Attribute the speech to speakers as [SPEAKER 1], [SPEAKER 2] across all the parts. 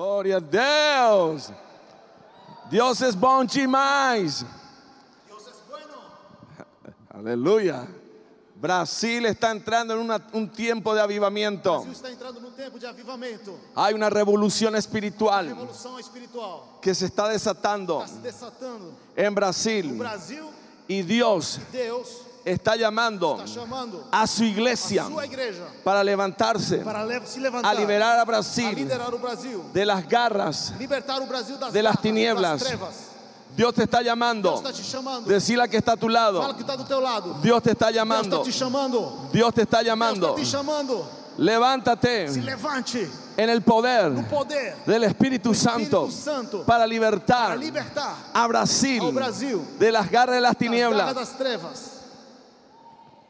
[SPEAKER 1] Glória a Deus. Deus é bom demais. Aleluya. Brasil está entrando en una- un tiempo de avivamiento.
[SPEAKER 2] Brasil está entrando num tempo de
[SPEAKER 1] Hay una revolución espiritual que se está desatando
[SPEAKER 2] Está se desatando.
[SPEAKER 1] en Brasil.
[SPEAKER 2] Brasil,
[SPEAKER 1] Y Dios
[SPEAKER 2] Deus
[SPEAKER 1] está llamando
[SPEAKER 2] está chamando
[SPEAKER 1] a su iglesia
[SPEAKER 2] a sua igreja
[SPEAKER 1] para levantarse,
[SPEAKER 2] para le- se levantar,
[SPEAKER 1] a liberar a
[SPEAKER 2] a
[SPEAKER 1] Brasil
[SPEAKER 2] liderar o Brasil,
[SPEAKER 1] de las garras.
[SPEAKER 2] libertar o Brasil das,
[SPEAKER 1] de las
[SPEAKER 2] garras,
[SPEAKER 1] tinieblas.
[SPEAKER 2] das trevas.
[SPEAKER 1] Dios te está
[SPEAKER 2] Deus
[SPEAKER 1] llamando.
[SPEAKER 2] está te chamando.
[SPEAKER 1] Decirle que está a tu
[SPEAKER 2] Fala
[SPEAKER 1] lado.
[SPEAKER 2] que está do teu lado.
[SPEAKER 1] Dios te está
[SPEAKER 2] Deus
[SPEAKER 1] llamando.
[SPEAKER 2] está te chamando.
[SPEAKER 1] Dios te está
[SPEAKER 2] Deus
[SPEAKER 1] llamando.
[SPEAKER 2] está te chamando. Se
[SPEAKER 1] Levántate
[SPEAKER 2] levante
[SPEAKER 1] en el poder
[SPEAKER 2] no poder
[SPEAKER 1] del Espíritu
[SPEAKER 2] do
[SPEAKER 1] Santo
[SPEAKER 2] Espírito Santo
[SPEAKER 1] para
[SPEAKER 2] para
[SPEAKER 1] libertar
[SPEAKER 2] libertar
[SPEAKER 1] a Brasil
[SPEAKER 2] ao Brasil
[SPEAKER 1] de las garras de las
[SPEAKER 2] das garras
[SPEAKER 1] tinieblas.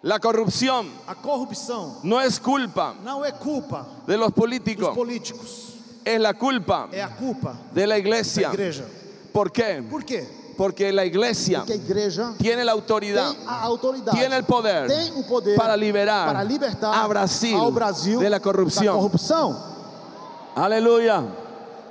[SPEAKER 1] La corrupción
[SPEAKER 2] A corrupção
[SPEAKER 1] no es culpa
[SPEAKER 2] não é culpa
[SPEAKER 1] de los
[SPEAKER 2] dos
[SPEAKER 1] políticos,
[SPEAKER 2] políticos,
[SPEAKER 1] es la culpa
[SPEAKER 2] é a culpa
[SPEAKER 1] de la
[SPEAKER 2] da
[SPEAKER 1] iglesia.
[SPEAKER 2] igreja.
[SPEAKER 1] ¿Por qué?
[SPEAKER 2] Por quê?
[SPEAKER 1] Porque la iglesia
[SPEAKER 3] Porque a igreja
[SPEAKER 1] tiene la autoridad,
[SPEAKER 3] tem a autoridade,
[SPEAKER 1] tiene el poder
[SPEAKER 3] tem o poder
[SPEAKER 1] para liberar
[SPEAKER 3] para libertar
[SPEAKER 1] a Brasil
[SPEAKER 3] ao Brasil
[SPEAKER 1] de la
[SPEAKER 3] da
[SPEAKER 1] corrupción.
[SPEAKER 3] corrupção.
[SPEAKER 1] Aleluya.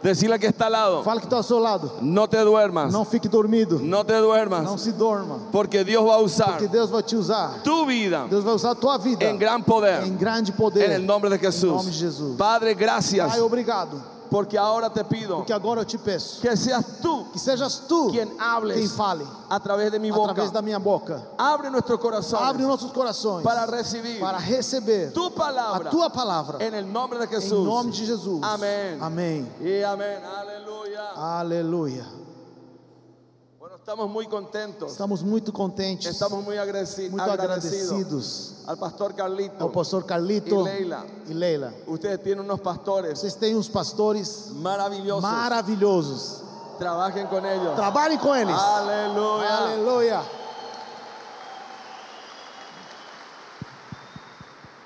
[SPEAKER 1] Decirle que está al lado.
[SPEAKER 3] Fala que está ao seu lado.
[SPEAKER 1] No te duermas.
[SPEAKER 3] Não fique dormido.
[SPEAKER 1] No te
[SPEAKER 3] Não
[SPEAKER 1] duermas.
[SPEAKER 3] se dorma.
[SPEAKER 1] Porque Dios va a usar
[SPEAKER 3] Porque Deus vai te usar.
[SPEAKER 1] tu vida
[SPEAKER 3] Deus vai usar a tua vida
[SPEAKER 1] en gran poder.
[SPEAKER 3] em grande poder.
[SPEAKER 1] En el nombre de
[SPEAKER 3] Em nome
[SPEAKER 1] Jesús.
[SPEAKER 3] de Jesus.
[SPEAKER 1] Padre, gracias.
[SPEAKER 3] Pai, obrigado.
[SPEAKER 1] Porque ahora te pido
[SPEAKER 3] Porque agora eu te peço
[SPEAKER 1] que seas tú
[SPEAKER 3] que sejas tu
[SPEAKER 1] quien hables
[SPEAKER 3] quem fale
[SPEAKER 1] a través de mi boca.
[SPEAKER 3] através da minha boca.
[SPEAKER 1] Abre nuestro corazón
[SPEAKER 3] Abre nossos corações
[SPEAKER 1] para recibir
[SPEAKER 3] para receber
[SPEAKER 1] tu palabra
[SPEAKER 3] a tua palavra.
[SPEAKER 1] en el nombre de
[SPEAKER 3] Em
[SPEAKER 1] Jesús.
[SPEAKER 3] nome de Jesus.
[SPEAKER 1] Amén.
[SPEAKER 3] Amém.
[SPEAKER 1] Y amén. Aleluya.
[SPEAKER 3] Aleluia.
[SPEAKER 1] Estamos muy contentos.
[SPEAKER 3] Estamos muito contentes.
[SPEAKER 1] Estamos muy agradeci-
[SPEAKER 3] muito
[SPEAKER 1] agradecidos
[SPEAKER 3] agradecidos
[SPEAKER 1] al pastor Carlito.
[SPEAKER 3] ao pastor Carlito
[SPEAKER 1] E Leila.
[SPEAKER 3] e Leila.
[SPEAKER 1] Ustedes tienen unos pastores
[SPEAKER 3] Vocês têm uns pastores
[SPEAKER 1] maravillosos.
[SPEAKER 3] maravilhosos.
[SPEAKER 1] Trabajen con ellos.
[SPEAKER 3] Trabalhem com eles. Aleluia.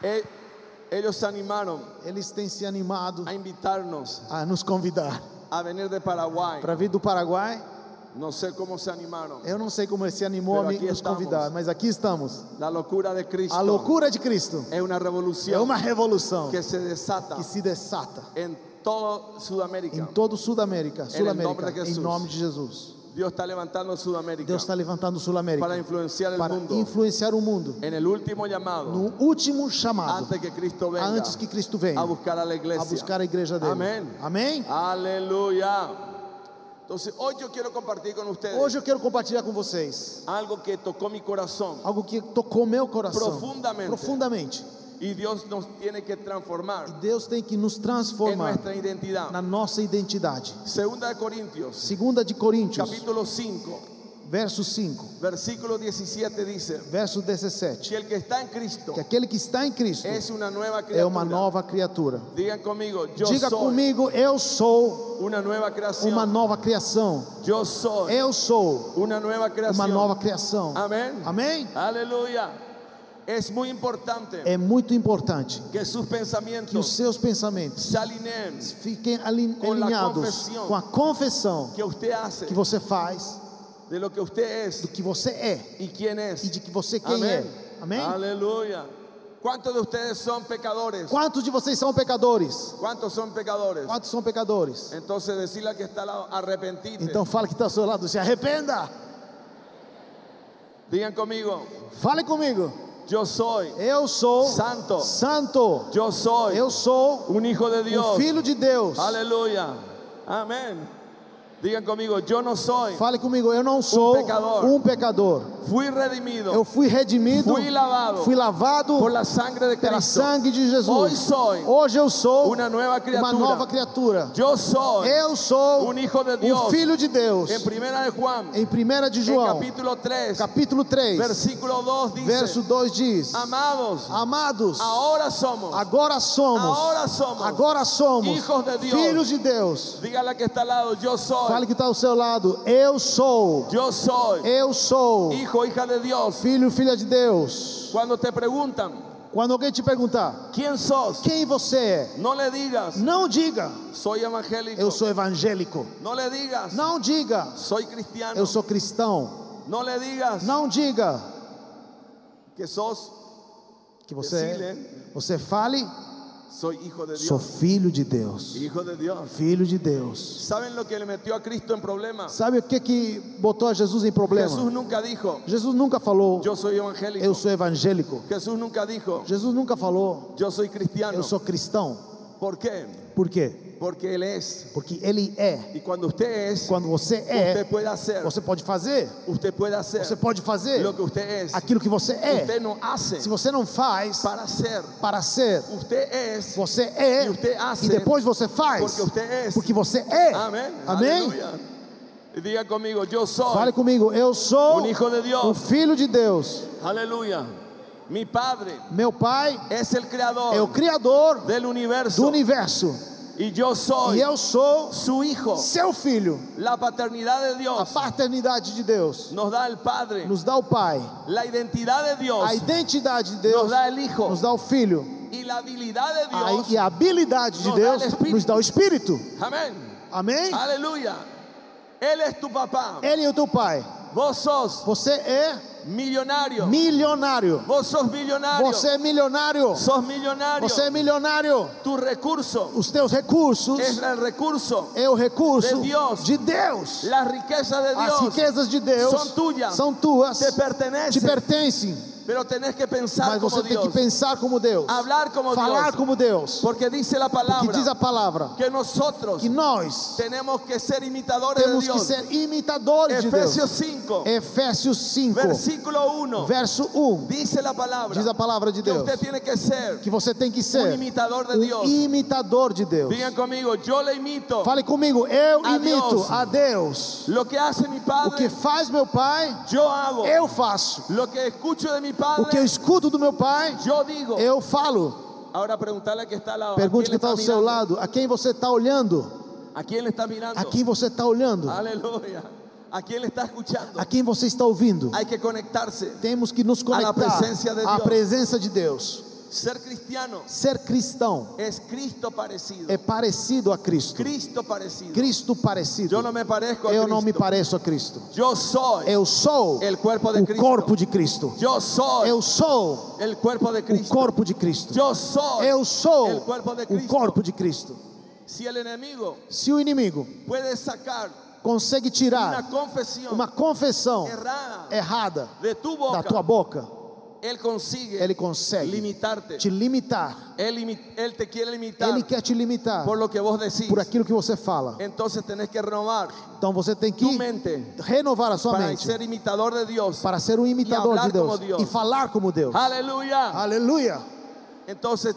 [SPEAKER 1] E- Ellos se animaron
[SPEAKER 3] Eles têm se animado
[SPEAKER 1] a invitarnos
[SPEAKER 3] a nos convidar
[SPEAKER 1] a venir de Paraguay.
[SPEAKER 3] para vir do Paraguai.
[SPEAKER 1] No sé cómo se animaron.
[SPEAKER 3] Eu não sei como se animou a me nos convidar, mas aqui estamos.
[SPEAKER 1] La locura de Cristo
[SPEAKER 3] A loucura de Cristo
[SPEAKER 1] es una
[SPEAKER 3] é
[SPEAKER 1] revolución
[SPEAKER 3] uma revolução
[SPEAKER 1] que se desata
[SPEAKER 3] que se desata
[SPEAKER 1] en toda Sudamérica.
[SPEAKER 3] em todo Sudamérica,
[SPEAKER 1] Em nome de
[SPEAKER 3] Sul-América, em
[SPEAKER 1] Jesus.
[SPEAKER 3] nome de Jesus.
[SPEAKER 1] Dios está levantando Sudamérica
[SPEAKER 3] Deus está levantando Sul-América
[SPEAKER 1] para influenciar
[SPEAKER 3] para
[SPEAKER 1] mundo
[SPEAKER 3] influenciar o mundo
[SPEAKER 1] en último llamado
[SPEAKER 3] no último chamado,
[SPEAKER 1] antes que Cristo venga
[SPEAKER 3] antes que Cristo venha
[SPEAKER 1] a buscar a iglesia.
[SPEAKER 3] a buscar a igreja dele.
[SPEAKER 1] Amém.
[SPEAKER 3] Amém?
[SPEAKER 1] Aleluya. Entonces, hoy yo quiero compartir con ustedes
[SPEAKER 3] Hoje eu quero compartilhar com vocês
[SPEAKER 1] algo que tocó mi corazón
[SPEAKER 3] algo que tocou meu coração
[SPEAKER 1] Profundamente.
[SPEAKER 3] profundamente.
[SPEAKER 1] y Dios nos tiene que transformar
[SPEAKER 3] Deus tem que nos
[SPEAKER 1] en
[SPEAKER 3] transformar
[SPEAKER 1] nuestra identidad.
[SPEAKER 3] na nossa identidade.
[SPEAKER 1] Segunda de Corintios,
[SPEAKER 3] Segunda de Coríntios,
[SPEAKER 1] capítulo 5,
[SPEAKER 3] verso 5,
[SPEAKER 1] versículo 17 dice
[SPEAKER 3] verso 17.
[SPEAKER 1] que el que está en Cristo
[SPEAKER 3] Que aquele que está em Cristo
[SPEAKER 1] es una nueva
[SPEAKER 3] é
[SPEAKER 1] criatura.
[SPEAKER 3] uma nova criatura.
[SPEAKER 1] Digan conmigo, yo
[SPEAKER 3] Diga
[SPEAKER 1] soy
[SPEAKER 3] comigo, eu sou
[SPEAKER 1] una nueva creación.
[SPEAKER 3] uma nova criação.
[SPEAKER 1] Yo soy
[SPEAKER 3] Eu sou
[SPEAKER 1] una nueva creación.
[SPEAKER 3] uma nova criação.
[SPEAKER 1] Amén.
[SPEAKER 3] Amém?
[SPEAKER 1] Aleluya. Es muy importante
[SPEAKER 3] É muito importante
[SPEAKER 1] que sus
[SPEAKER 3] que os
[SPEAKER 1] pensamientos
[SPEAKER 3] seus pensamentos
[SPEAKER 1] se alineen
[SPEAKER 3] fiquem alinhados com a confissão
[SPEAKER 1] que
[SPEAKER 3] que você faz
[SPEAKER 1] de lo que usted es
[SPEAKER 3] do que você é
[SPEAKER 1] y quién es.
[SPEAKER 3] e de que você quem
[SPEAKER 1] Amén.
[SPEAKER 3] é. Amém?
[SPEAKER 1] Aleluya. ¿Cuántos de ustedes son pecadores?
[SPEAKER 3] Quantos de vocês são pecadores?
[SPEAKER 1] ¿Cuántos son pecadores?
[SPEAKER 3] Quantos são pecadores?
[SPEAKER 1] Entonces decirle que está al lado, arrepentite.
[SPEAKER 3] Então fala que está ao seu lado, se arrependa.
[SPEAKER 1] Digan conmigo,
[SPEAKER 3] Fale comigo.
[SPEAKER 1] yo soy,
[SPEAKER 3] Eu sou
[SPEAKER 1] Santo.
[SPEAKER 3] Santo.
[SPEAKER 1] yo soy
[SPEAKER 3] Eu sou
[SPEAKER 1] un hijo de Dios.
[SPEAKER 3] um filho de Deus.
[SPEAKER 1] Aleluya. Amén. Digan conmigo, yo no soy.
[SPEAKER 3] Fale comigo, eu não sou
[SPEAKER 1] pecador.
[SPEAKER 3] um pecador.
[SPEAKER 1] Fui redimido
[SPEAKER 3] Eu fui redimido,
[SPEAKER 1] Fui lavado
[SPEAKER 3] fui lavado
[SPEAKER 1] por la sangre de
[SPEAKER 3] pela
[SPEAKER 1] Cristo.
[SPEAKER 3] sangue de Jesus.
[SPEAKER 1] Hoy soy
[SPEAKER 3] Hoje eu sou
[SPEAKER 1] una nueva criatura.
[SPEAKER 3] uma nova criatura.
[SPEAKER 1] Yo soy
[SPEAKER 3] Eu sou
[SPEAKER 1] un hijo de
[SPEAKER 3] um
[SPEAKER 1] Dios.
[SPEAKER 3] filho de Deus.
[SPEAKER 1] En primera de Juan,
[SPEAKER 3] Em 1 de João,
[SPEAKER 1] capítulo 3,
[SPEAKER 3] capítulo 3,
[SPEAKER 1] versículo 2 dice,
[SPEAKER 3] verso 2 diz:
[SPEAKER 1] amados,
[SPEAKER 3] Amados,
[SPEAKER 1] ahora somos,
[SPEAKER 3] agora somos,
[SPEAKER 1] Ahora somos
[SPEAKER 3] agora somos
[SPEAKER 1] hijos de
[SPEAKER 3] filhos de Deus.
[SPEAKER 1] dígale a que está al lado, yo soy,
[SPEAKER 3] Fale que está ao seu lado. Eu sou,
[SPEAKER 1] yo soy
[SPEAKER 3] eu sou
[SPEAKER 1] hijo, hija de Dios.
[SPEAKER 3] filho, filha de Deus.
[SPEAKER 1] Cuando te preguntan,
[SPEAKER 3] Quando alguém te perguntar
[SPEAKER 1] ¿quién sos?
[SPEAKER 3] quem você é,
[SPEAKER 1] No le digas,
[SPEAKER 3] não diga
[SPEAKER 1] soy evangélico.
[SPEAKER 3] eu sou evangélico.
[SPEAKER 1] No le digas,
[SPEAKER 3] Não diga
[SPEAKER 1] soy cristiano.
[SPEAKER 3] eu sou cristão.
[SPEAKER 1] No le digas
[SPEAKER 3] Não diga
[SPEAKER 1] que sos,
[SPEAKER 3] que você é. Você fale,
[SPEAKER 1] soy hijo de Dios.
[SPEAKER 3] sou filho de Deus.
[SPEAKER 1] Hijo de Dios.
[SPEAKER 3] Filho de Deus.
[SPEAKER 1] ¿Saben lo que le metió a Cristo en problemas?
[SPEAKER 3] Sabe o que que botou a Jesus em problema?
[SPEAKER 1] Jesús nunca dijo,
[SPEAKER 3] Jesus nunca falou,
[SPEAKER 1] yo soy evangélico.
[SPEAKER 3] eu sou evangélico.
[SPEAKER 1] Jesús nunca dijo,
[SPEAKER 3] Jesus nunca falou,
[SPEAKER 1] yo soy cristiano.
[SPEAKER 3] eu sou cristão.
[SPEAKER 1] ¿Por qué?
[SPEAKER 3] Por quê?
[SPEAKER 1] Porque Él es.
[SPEAKER 3] Porque Ele é.
[SPEAKER 1] Y cuando usted es,
[SPEAKER 3] Quando você é,
[SPEAKER 1] usted puede hacer,
[SPEAKER 3] você pode fazer.
[SPEAKER 1] usted puede hacer
[SPEAKER 3] Você pode fazer
[SPEAKER 1] lo que usted es.
[SPEAKER 3] aquilo que você é.
[SPEAKER 1] Usted no hace
[SPEAKER 3] Se você não faz
[SPEAKER 1] para ser.
[SPEAKER 3] para ser,
[SPEAKER 1] Usted es
[SPEAKER 3] você é
[SPEAKER 1] E
[SPEAKER 3] e depois você faz
[SPEAKER 1] porque usted es.
[SPEAKER 3] porque você é. Amém?
[SPEAKER 1] Aleluya. Y diga conmigo, yo soy
[SPEAKER 3] Fale comigo, eu sou
[SPEAKER 1] un hijo de
[SPEAKER 3] um
[SPEAKER 1] Dios.
[SPEAKER 3] filho de Deus.
[SPEAKER 1] Aleluya. Mi Padre
[SPEAKER 3] Meu Pai
[SPEAKER 1] es el creador
[SPEAKER 3] é o criador
[SPEAKER 1] del universo.
[SPEAKER 3] do universo
[SPEAKER 1] y yo soy
[SPEAKER 3] e eu sou
[SPEAKER 1] su hijo.
[SPEAKER 3] seu filho.
[SPEAKER 1] La paternidad de
[SPEAKER 3] A
[SPEAKER 1] Dios
[SPEAKER 3] paternidade de Deus
[SPEAKER 1] nos da el Padre.
[SPEAKER 3] nos dá o Pai.
[SPEAKER 1] La identidad de Dios
[SPEAKER 3] A identidade de Deus
[SPEAKER 1] nos da el Hijo.
[SPEAKER 3] nos dá o Filho.
[SPEAKER 1] Y la habilidad de
[SPEAKER 3] A-
[SPEAKER 1] Dios.
[SPEAKER 3] E a habilidade de
[SPEAKER 1] nos dá
[SPEAKER 3] Deus
[SPEAKER 1] o
[SPEAKER 3] nos dá o Espírito.
[SPEAKER 1] Amén.
[SPEAKER 3] Amém?
[SPEAKER 1] Aleluya. Él es tu papá.
[SPEAKER 3] Ele é o teu Pai.
[SPEAKER 1] Sos
[SPEAKER 3] Você é
[SPEAKER 1] millonario.
[SPEAKER 3] milionário.
[SPEAKER 1] Vos sos millonario.
[SPEAKER 3] Você é milionário.
[SPEAKER 1] sos millonario.
[SPEAKER 3] Você é milionário.
[SPEAKER 1] Tu recurso
[SPEAKER 3] Os teus recursos
[SPEAKER 1] es el recurso.
[SPEAKER 3] é o recurso
[SPEAKER 1] de Deus.
[SPEAKER 3] de Deus.
[SPEAKER 1] Las riquezas de
[SPEAKER 3] As
[SPEAKER 1] Dios
[SPEAKER 3] riquezas de Deus
[SPEAKER 1] São tuyas.
[SPEAKER 3] são tuas,
[SPEAKER 1] te pertenecen.
[SPEAKER 3] te pertencem.
[SPEAKER 1] Pero tenés que pensar
[SPEAKER 3] Mas
[SPEAKER 1] como
[SPEAKER 3] você tem
[SPEAKER 1] Dios.
[SPEAKER 3] que pensar como Deus,
[SPEAKER 1] Hablar como
[SPEAKER 3] falar
[SPEAKER 1] Dios.
[SPEAKER 3] como Deus.
[SPEAKER 1] Porque dice la
[SPEAKER 3] Que
[SPEAKER 1] palabra
[SPEAKER 3] diz a palavra
[SPEAKER 1] que nosotros
[SPEAKER 3] que nós
[SPEAKER 1] tenemos que ser imitadores de
[SPEAKER 3] temos que ser imitadores de
[SPEAKER 1] Efesios
[SPEAKER 3] Deus.
[SPEAKER 1] 5,
[SPEAKER 3] Efésios 5,
[SPEAKER 1] versículo 1.
[SPEAKER 3] verso 1,
[SPEAKER 1] Dice la palabra
[SPEAKER 3] diz a palavra de
[SPEAKER 1] que
[SPEAKER 3] Deus
[SPEAKER 1] usted tiene que ser
[SPEAKER 3] que você tem que ser
[SPEAKER 1] imitador de
[SPEAKER 3] um
[SPEAKER 1] Dios.
[SPEAKER 3] imitador de Deus.
[SPEAKER 1] Digan conmigo, yo le imito
[SPEAKER 3] Fale comigo, eu
[SPEAKER 1] A
[SPEAKER 3] imito
[SPEAKER 1] Deus.
[SPEAKER 3] a Deus.
[SPEAKER 1] lo que hace mi
[SPEAKER 3] O que
[SPEAKER 1] padre,
[SPEAKER 3] faz meu pai,
[SPEAKER 1] yo hago.
[SPEAKER 3] eu faço.
[SPEAKER 1] Lo que escucho de mi
[SPEAKER 3] O que eu escuto do meu pai, eu falo.
[SPEAKER 1] Ahora preguntarle a que está al lado. ¿A
[SPEAKER 3] Pergunte que está ao seu lado, a quem você está olhando?
[SPEAKER 1] ¿A le está mirando?
[SPEAKER 3] A quem você está olhando?
[SPEAKER 1] Aleluya. ¿A le está escuchando?
[SPEAKER 3] A quem você está ouvindo?
[SPEAKER 1] Hay que conectarse.
[SPEAKER 3] Temos que nos conectar à presença de Deus.
[SPEAKER 1] Ser cristiano
[SPEAKER 3] Ser cristão
[SPEAKER 1] es Cristo parecido.
[SPEAKER 3] é parecido a Cristo.
[SPEAKER 1] Cristo parecido.
[SPEAKER 3] Cristo parecido.
[SPEAKER 1] Yo no me parezco a
[SPEAKER 3] Eu
[SPEAKER 1] Cristo.
[SPEAKER 3] não me pareço a Cristo.
[SPEAKER 1] Yo soy
[SPEAKER 3] Eu sou
[SPEAKER 1] el cuerpo de
[SPEAKER 3] o
[SPEAKER 1] Cristo.
[SPEAKER 3] corpo de Cristo.
[SPEAKER 1] Yo soy
[SPEAKER 3] Eu sou
[SPEAKER 1] el cuerpo de
[SPEAKER 3] o
[SPEAKER 1] Cristo.
[SPEAKER 3] corpo de Cristo.
[SPEAKER 1] Yo soy
[SPEAKER 3] Eu sou
[SPEAKER 1] el cuerpo de
[SPEAKER 3] o
[SPEAKER 1] Cristo.
[SPEAKER 3] corpo de Cristo.
[SPEAKER 1] Si el enemigo
[SPEAKER 3] Se o inimigo
[SPEAKER 1] puede sacar
[SPEAKER 3] consegue tirar
[SPEAKER 1] confesión
[SPEAKER 3] uma confissão
[SPEAKER 1] errada
[SPEAKER 3] errada da tua boca,
[SPEAKER 1] él consigue
[SPEAKER 3] ele consegue
[SPEAKER 1] limitarte.
[SPEAKER 3] te limitar.
[SPEAKER 1] Limi- él te quiere limitar
[SPEAKER 3] Ele quer te limitar
[SPEAKER 1] por lo que vos decís.
[SPEAKER 3] por aquilo que você fala.
[SPEAKER 1] Entonces tenés que renovar
[SPEAKER 3] Então você tem que renovar a sua
[SPEAKER 1] para
[SPEAKER 3] mente
[SPEAKER 1] ser imitador de Dios.
[SPEAKER 3] para ser um imitador de Deus
[SPEAKER 1] Deus.
[SPEAKER 3] e falar como Deus.
[SPEAKER 1] Aleluya.
[SPEAKER 3] Aleluia.
[SPEAKER 1] Entonces,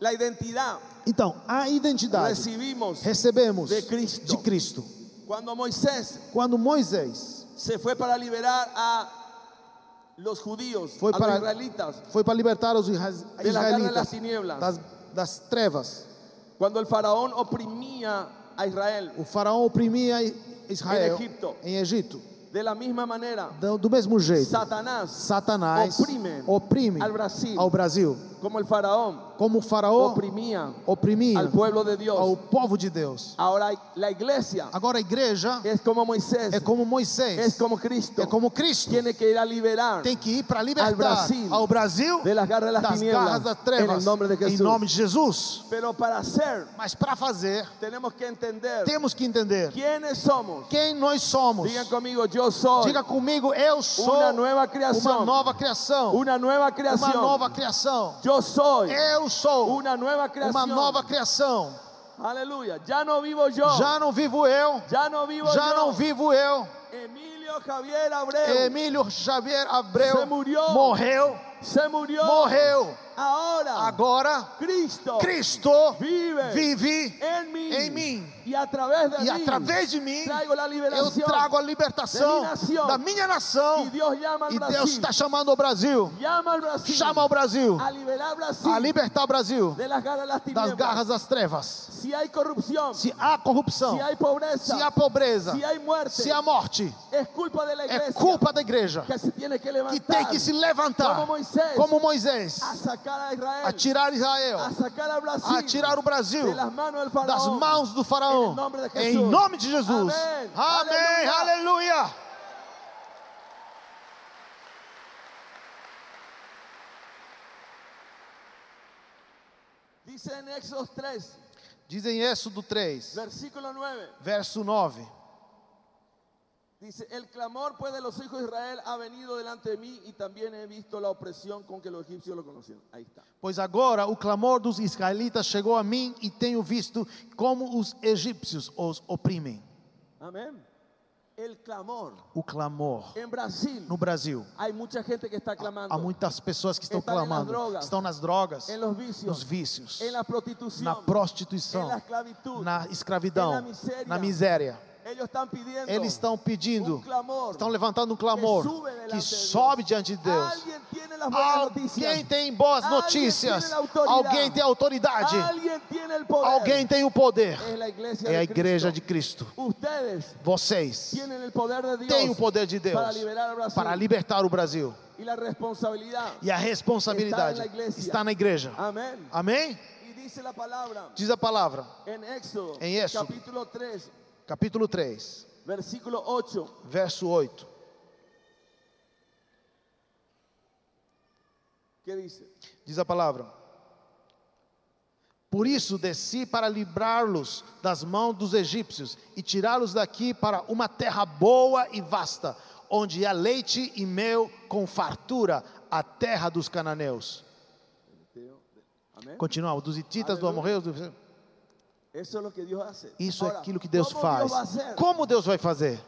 [SPEAKER 1] la identidad
[SPEAKER 3] Então, a identidade
[SPEAKER 1] recibimos
[SPEAKER 3] recebemos
[SPEAKER 1] de Cristo.
[SPEAKER 3] de Cristo.
[SPEAKER 1] cuando Moisés
[SPEAKER 3] Quando Moisés
[SPEAKER 1] se fue para liberar a los judíos,
[SPEAKER 3] Foi
[SPEAKER 1] a
[SPEAKER 3] para-
[SPEAKER 1] los israelitas,
[SPEAKER 3] foi para libertar os israelitas
[SPEAKER 1] tinieblas.
[SPEAKER 3] das, das trevas.
[SPEAKER 1] cuando el faraón oprimía a Israel,
[SPEAKER 3] O faraó oprimia Israel
[SPEAKER 1] Em Egipto.
[SPEAKER 3] em Egito.
[SPEAKER 1] de la misma manera,
[SPEAKER 3] Do, do mesmo jeito,
[SPEAKER 1] Satanás
[SPEAKER 3] Satanás
[SPEAKER 1] oprime
[SPEAKER 3] oprime
[SPEAKER 1] al Brasil.
[SPEAKER 3] ao Brasil,
[SPEAKER 1] como el faraón
[SPEAKER 3] como o faraó
[SPEAKER 1] oprimía
[SPEAKER 3] oprimia
[SPEAKER 1] al pueblo de
[SPEAKER 3] ao povo de Deus. Agora a igreja
[SPEAKER 1] es como Moisés,
[SPEAKER 3] é como Moisés,
[SPEAKER 1] es como Cristo,
[SPEAKER 3] é como Cristo.
[SPEAKER 1] tiene que ir a liberar
[SPEAKER 3] Tem que ir para libertar
[SPEAKER 1] Brasil,
[SPEAKER 3] ao Brasil
[SPEAKER 1] de las garras de
[SPEAKER 3] das
[SPEAKER 1] tinieblas,
[SPEAKER 3] garras das trevas,
[SPEAKER 1] de
[SPEAKER 3] em nome de Jesus.
[SPEAKER 1] Pero para
[SPEAKER 3] Mas para fazer,
[SPEAKER 1] tenemos que entender
[SPEAKER 3] temos que entender
[SPEAKER 1] somos.
[SPEAKER 3] quem nós somos.
[SPEAKER 1] Digan conmigo, yo soy
[SPEAKER 3] Diga comigo, eu sou
[SPEAKER 1] Uma nova
[SPEAKER 3] uma
[SPEAKER 1] criação.
[SPEAKER 3] nova criação. Uma nova criação.
[SPEAKER 1] Yo soy
[SPEAKER 3] Eu sou
[SPEAKER 1] una nueva creación.
[SPEAKER 3] uma nova criação.
[SPEAKER 1] Aleluya. Ya no vivo yo.
[SPEAKER 3] Já não vivo eu,
[SPEAKER 1] vivo
[SPEAKER 3] já não vivo eu.
[SPEAKER 1] Emilio Javier Abreu
[SPEAKER 3] Emílio Xavier Abreu
[SPEAKER 1] Se murió.
[SPEAKER 3] morreu,
[SPEAKER 1] se murió.
[SPEAKER 3] morreu.
[SPEAKER 1] Ahora
[SPEAKER 3] Agora
[SPEAKER 1] Cristo
[SPEAKER 3] Cristo
[SPEAKER 1] vive
[SPEAKER 3] vive
[SPEAKER 1] en mí.
[SPEAKER 3] em mim.
[SPEAKER 1] Y a través de
[SPEAKER 3] e através de mim eu trago a libertação
[SPEAKER 1] da minha nação.
[SPEAKER 3] da minha nação.
[SPEAKER 1] llama al
[SPEAKER 3] E. Deus está chamando o Brasil,
[SPEAKER 1] Brasil.
[SPEAKER 3] chama o Brasil
[SPEAKER 1] a liberar Brasil
[SPEAKER 3] a libertar o Brasil
[SPEAKER 1] de las garras
[SPEAKER 3] das
[SPEAKER 1] tinieblas.
[SPEAKER 3] garras das trevas.
[SPEAKER 1] Si hay corrupción,
[SPEAKER 3] Se há corrupção,
[SPEAKER 1] si hay pobreza,
[SPEAKER 3] se há pobreza, se há morte,
[SPEAKER 1] culpa la
[SPEAKER 3] é culpa da igreja
[SPEAKER 1] que
[SPEAKER 3] tem que se levantar
[SPEAKER 1] como Moisés, a
[SPEAKER 3] tirar Israel,
[SPEAKER 1] a
[SPEAKER 3] tirar o Brasil das mãos do faraó.
[SPEAKER 1] Em nome de
[SPEAKER 3] Em
[SPEAKER 1] Jesus. Amém. Aleluia. Dice en Éxodo 3,
[SPEAKER 3] Diz em Êxodo 3,
[SPEAKER 1] versículo 9.
[SPEAKER 3] verso 9.
[SPEAKER 1] Dice, el clamor pues de los hijos de Israel ha venido delante de mí y también he visto la opresión con que los egipcios lo conocieron. Ahí está.
[SPEAKER 3] Pois agora o clamor dos israelitas chegou a mim e tenho visto como os egípcios os oprimem.
[SPEAKER 1] Amén. El clamor.
[SPEAKER 3] O clamor
[SPEAKER 1] En Brasil
[SPEAKER 3] no Brasil.
[SPEAKER 1] hay mucha gente que está clamando.
[SPEAKER 3] Há muitas pessoas que estão
[SPEAKER 1] nas
[SPEAKER 3] clamando,
[SPEAKER 1] drogas.
[SPEAKER 3] estão nas drogas,
[SPEAKER 1] en los vicios,
[SPEAKER 3] nos vícios,
[SPEAKER 1] en la prostitución,
[SPEAKER 3] na prostituição,
[SPEAKER 1] en la esclavitud.
[SPEAKER 3] na escravidão,
[SPEAKER 1] na miséria.
[SPEAKER 3] na miséria. Eles estão pedindo, estão levantando um clamor
[SPEAKER 1] que
[SPEAKER 3] sobe diante de Deus. Alguém tem boas notícias, alguém tem autoridade, alguém tem o poder. É a igreja de
[SPEAKER 1] Cristo.
[SPEAKER 3] Vocês têm o poder de Deus
[SPEAKER 1] para
[SPEAKER 3] libertar o Brasil. E a responsabilidade
[SPEAKER 1] Está na igreja.
[SPEAKER 3] Amém? Diz a palavra,
[SPEAKER 1] En Éxodo. capítulo 3,
[SPEAKER 3] capítulo 3,
[SPEAKER 1] versículo 8.
[SPEAKER 3] verso 8.
[SPEAKER 1] ¿Qué dice?
[SPEAKER 3] Diz a palavra: Por isso desci para livrá-los das mãos dos egípcios e tirá-los daqui para uma terra boa e vasta, onde há leite e mel com fartura, a terra dos cananeus.
[SPEAKER 1] Amén.
[SPEAKER 3] Continuamos, dos hititas, do amorreus. do-
[SPEAKER 1] Eso es lo que Dios hace.
[SPEAKER 3] Isso é aquilo que Deus
[SPEAKER 1] ¿cómo
[SPEAKER 3] faz. Como Deus vai fazer?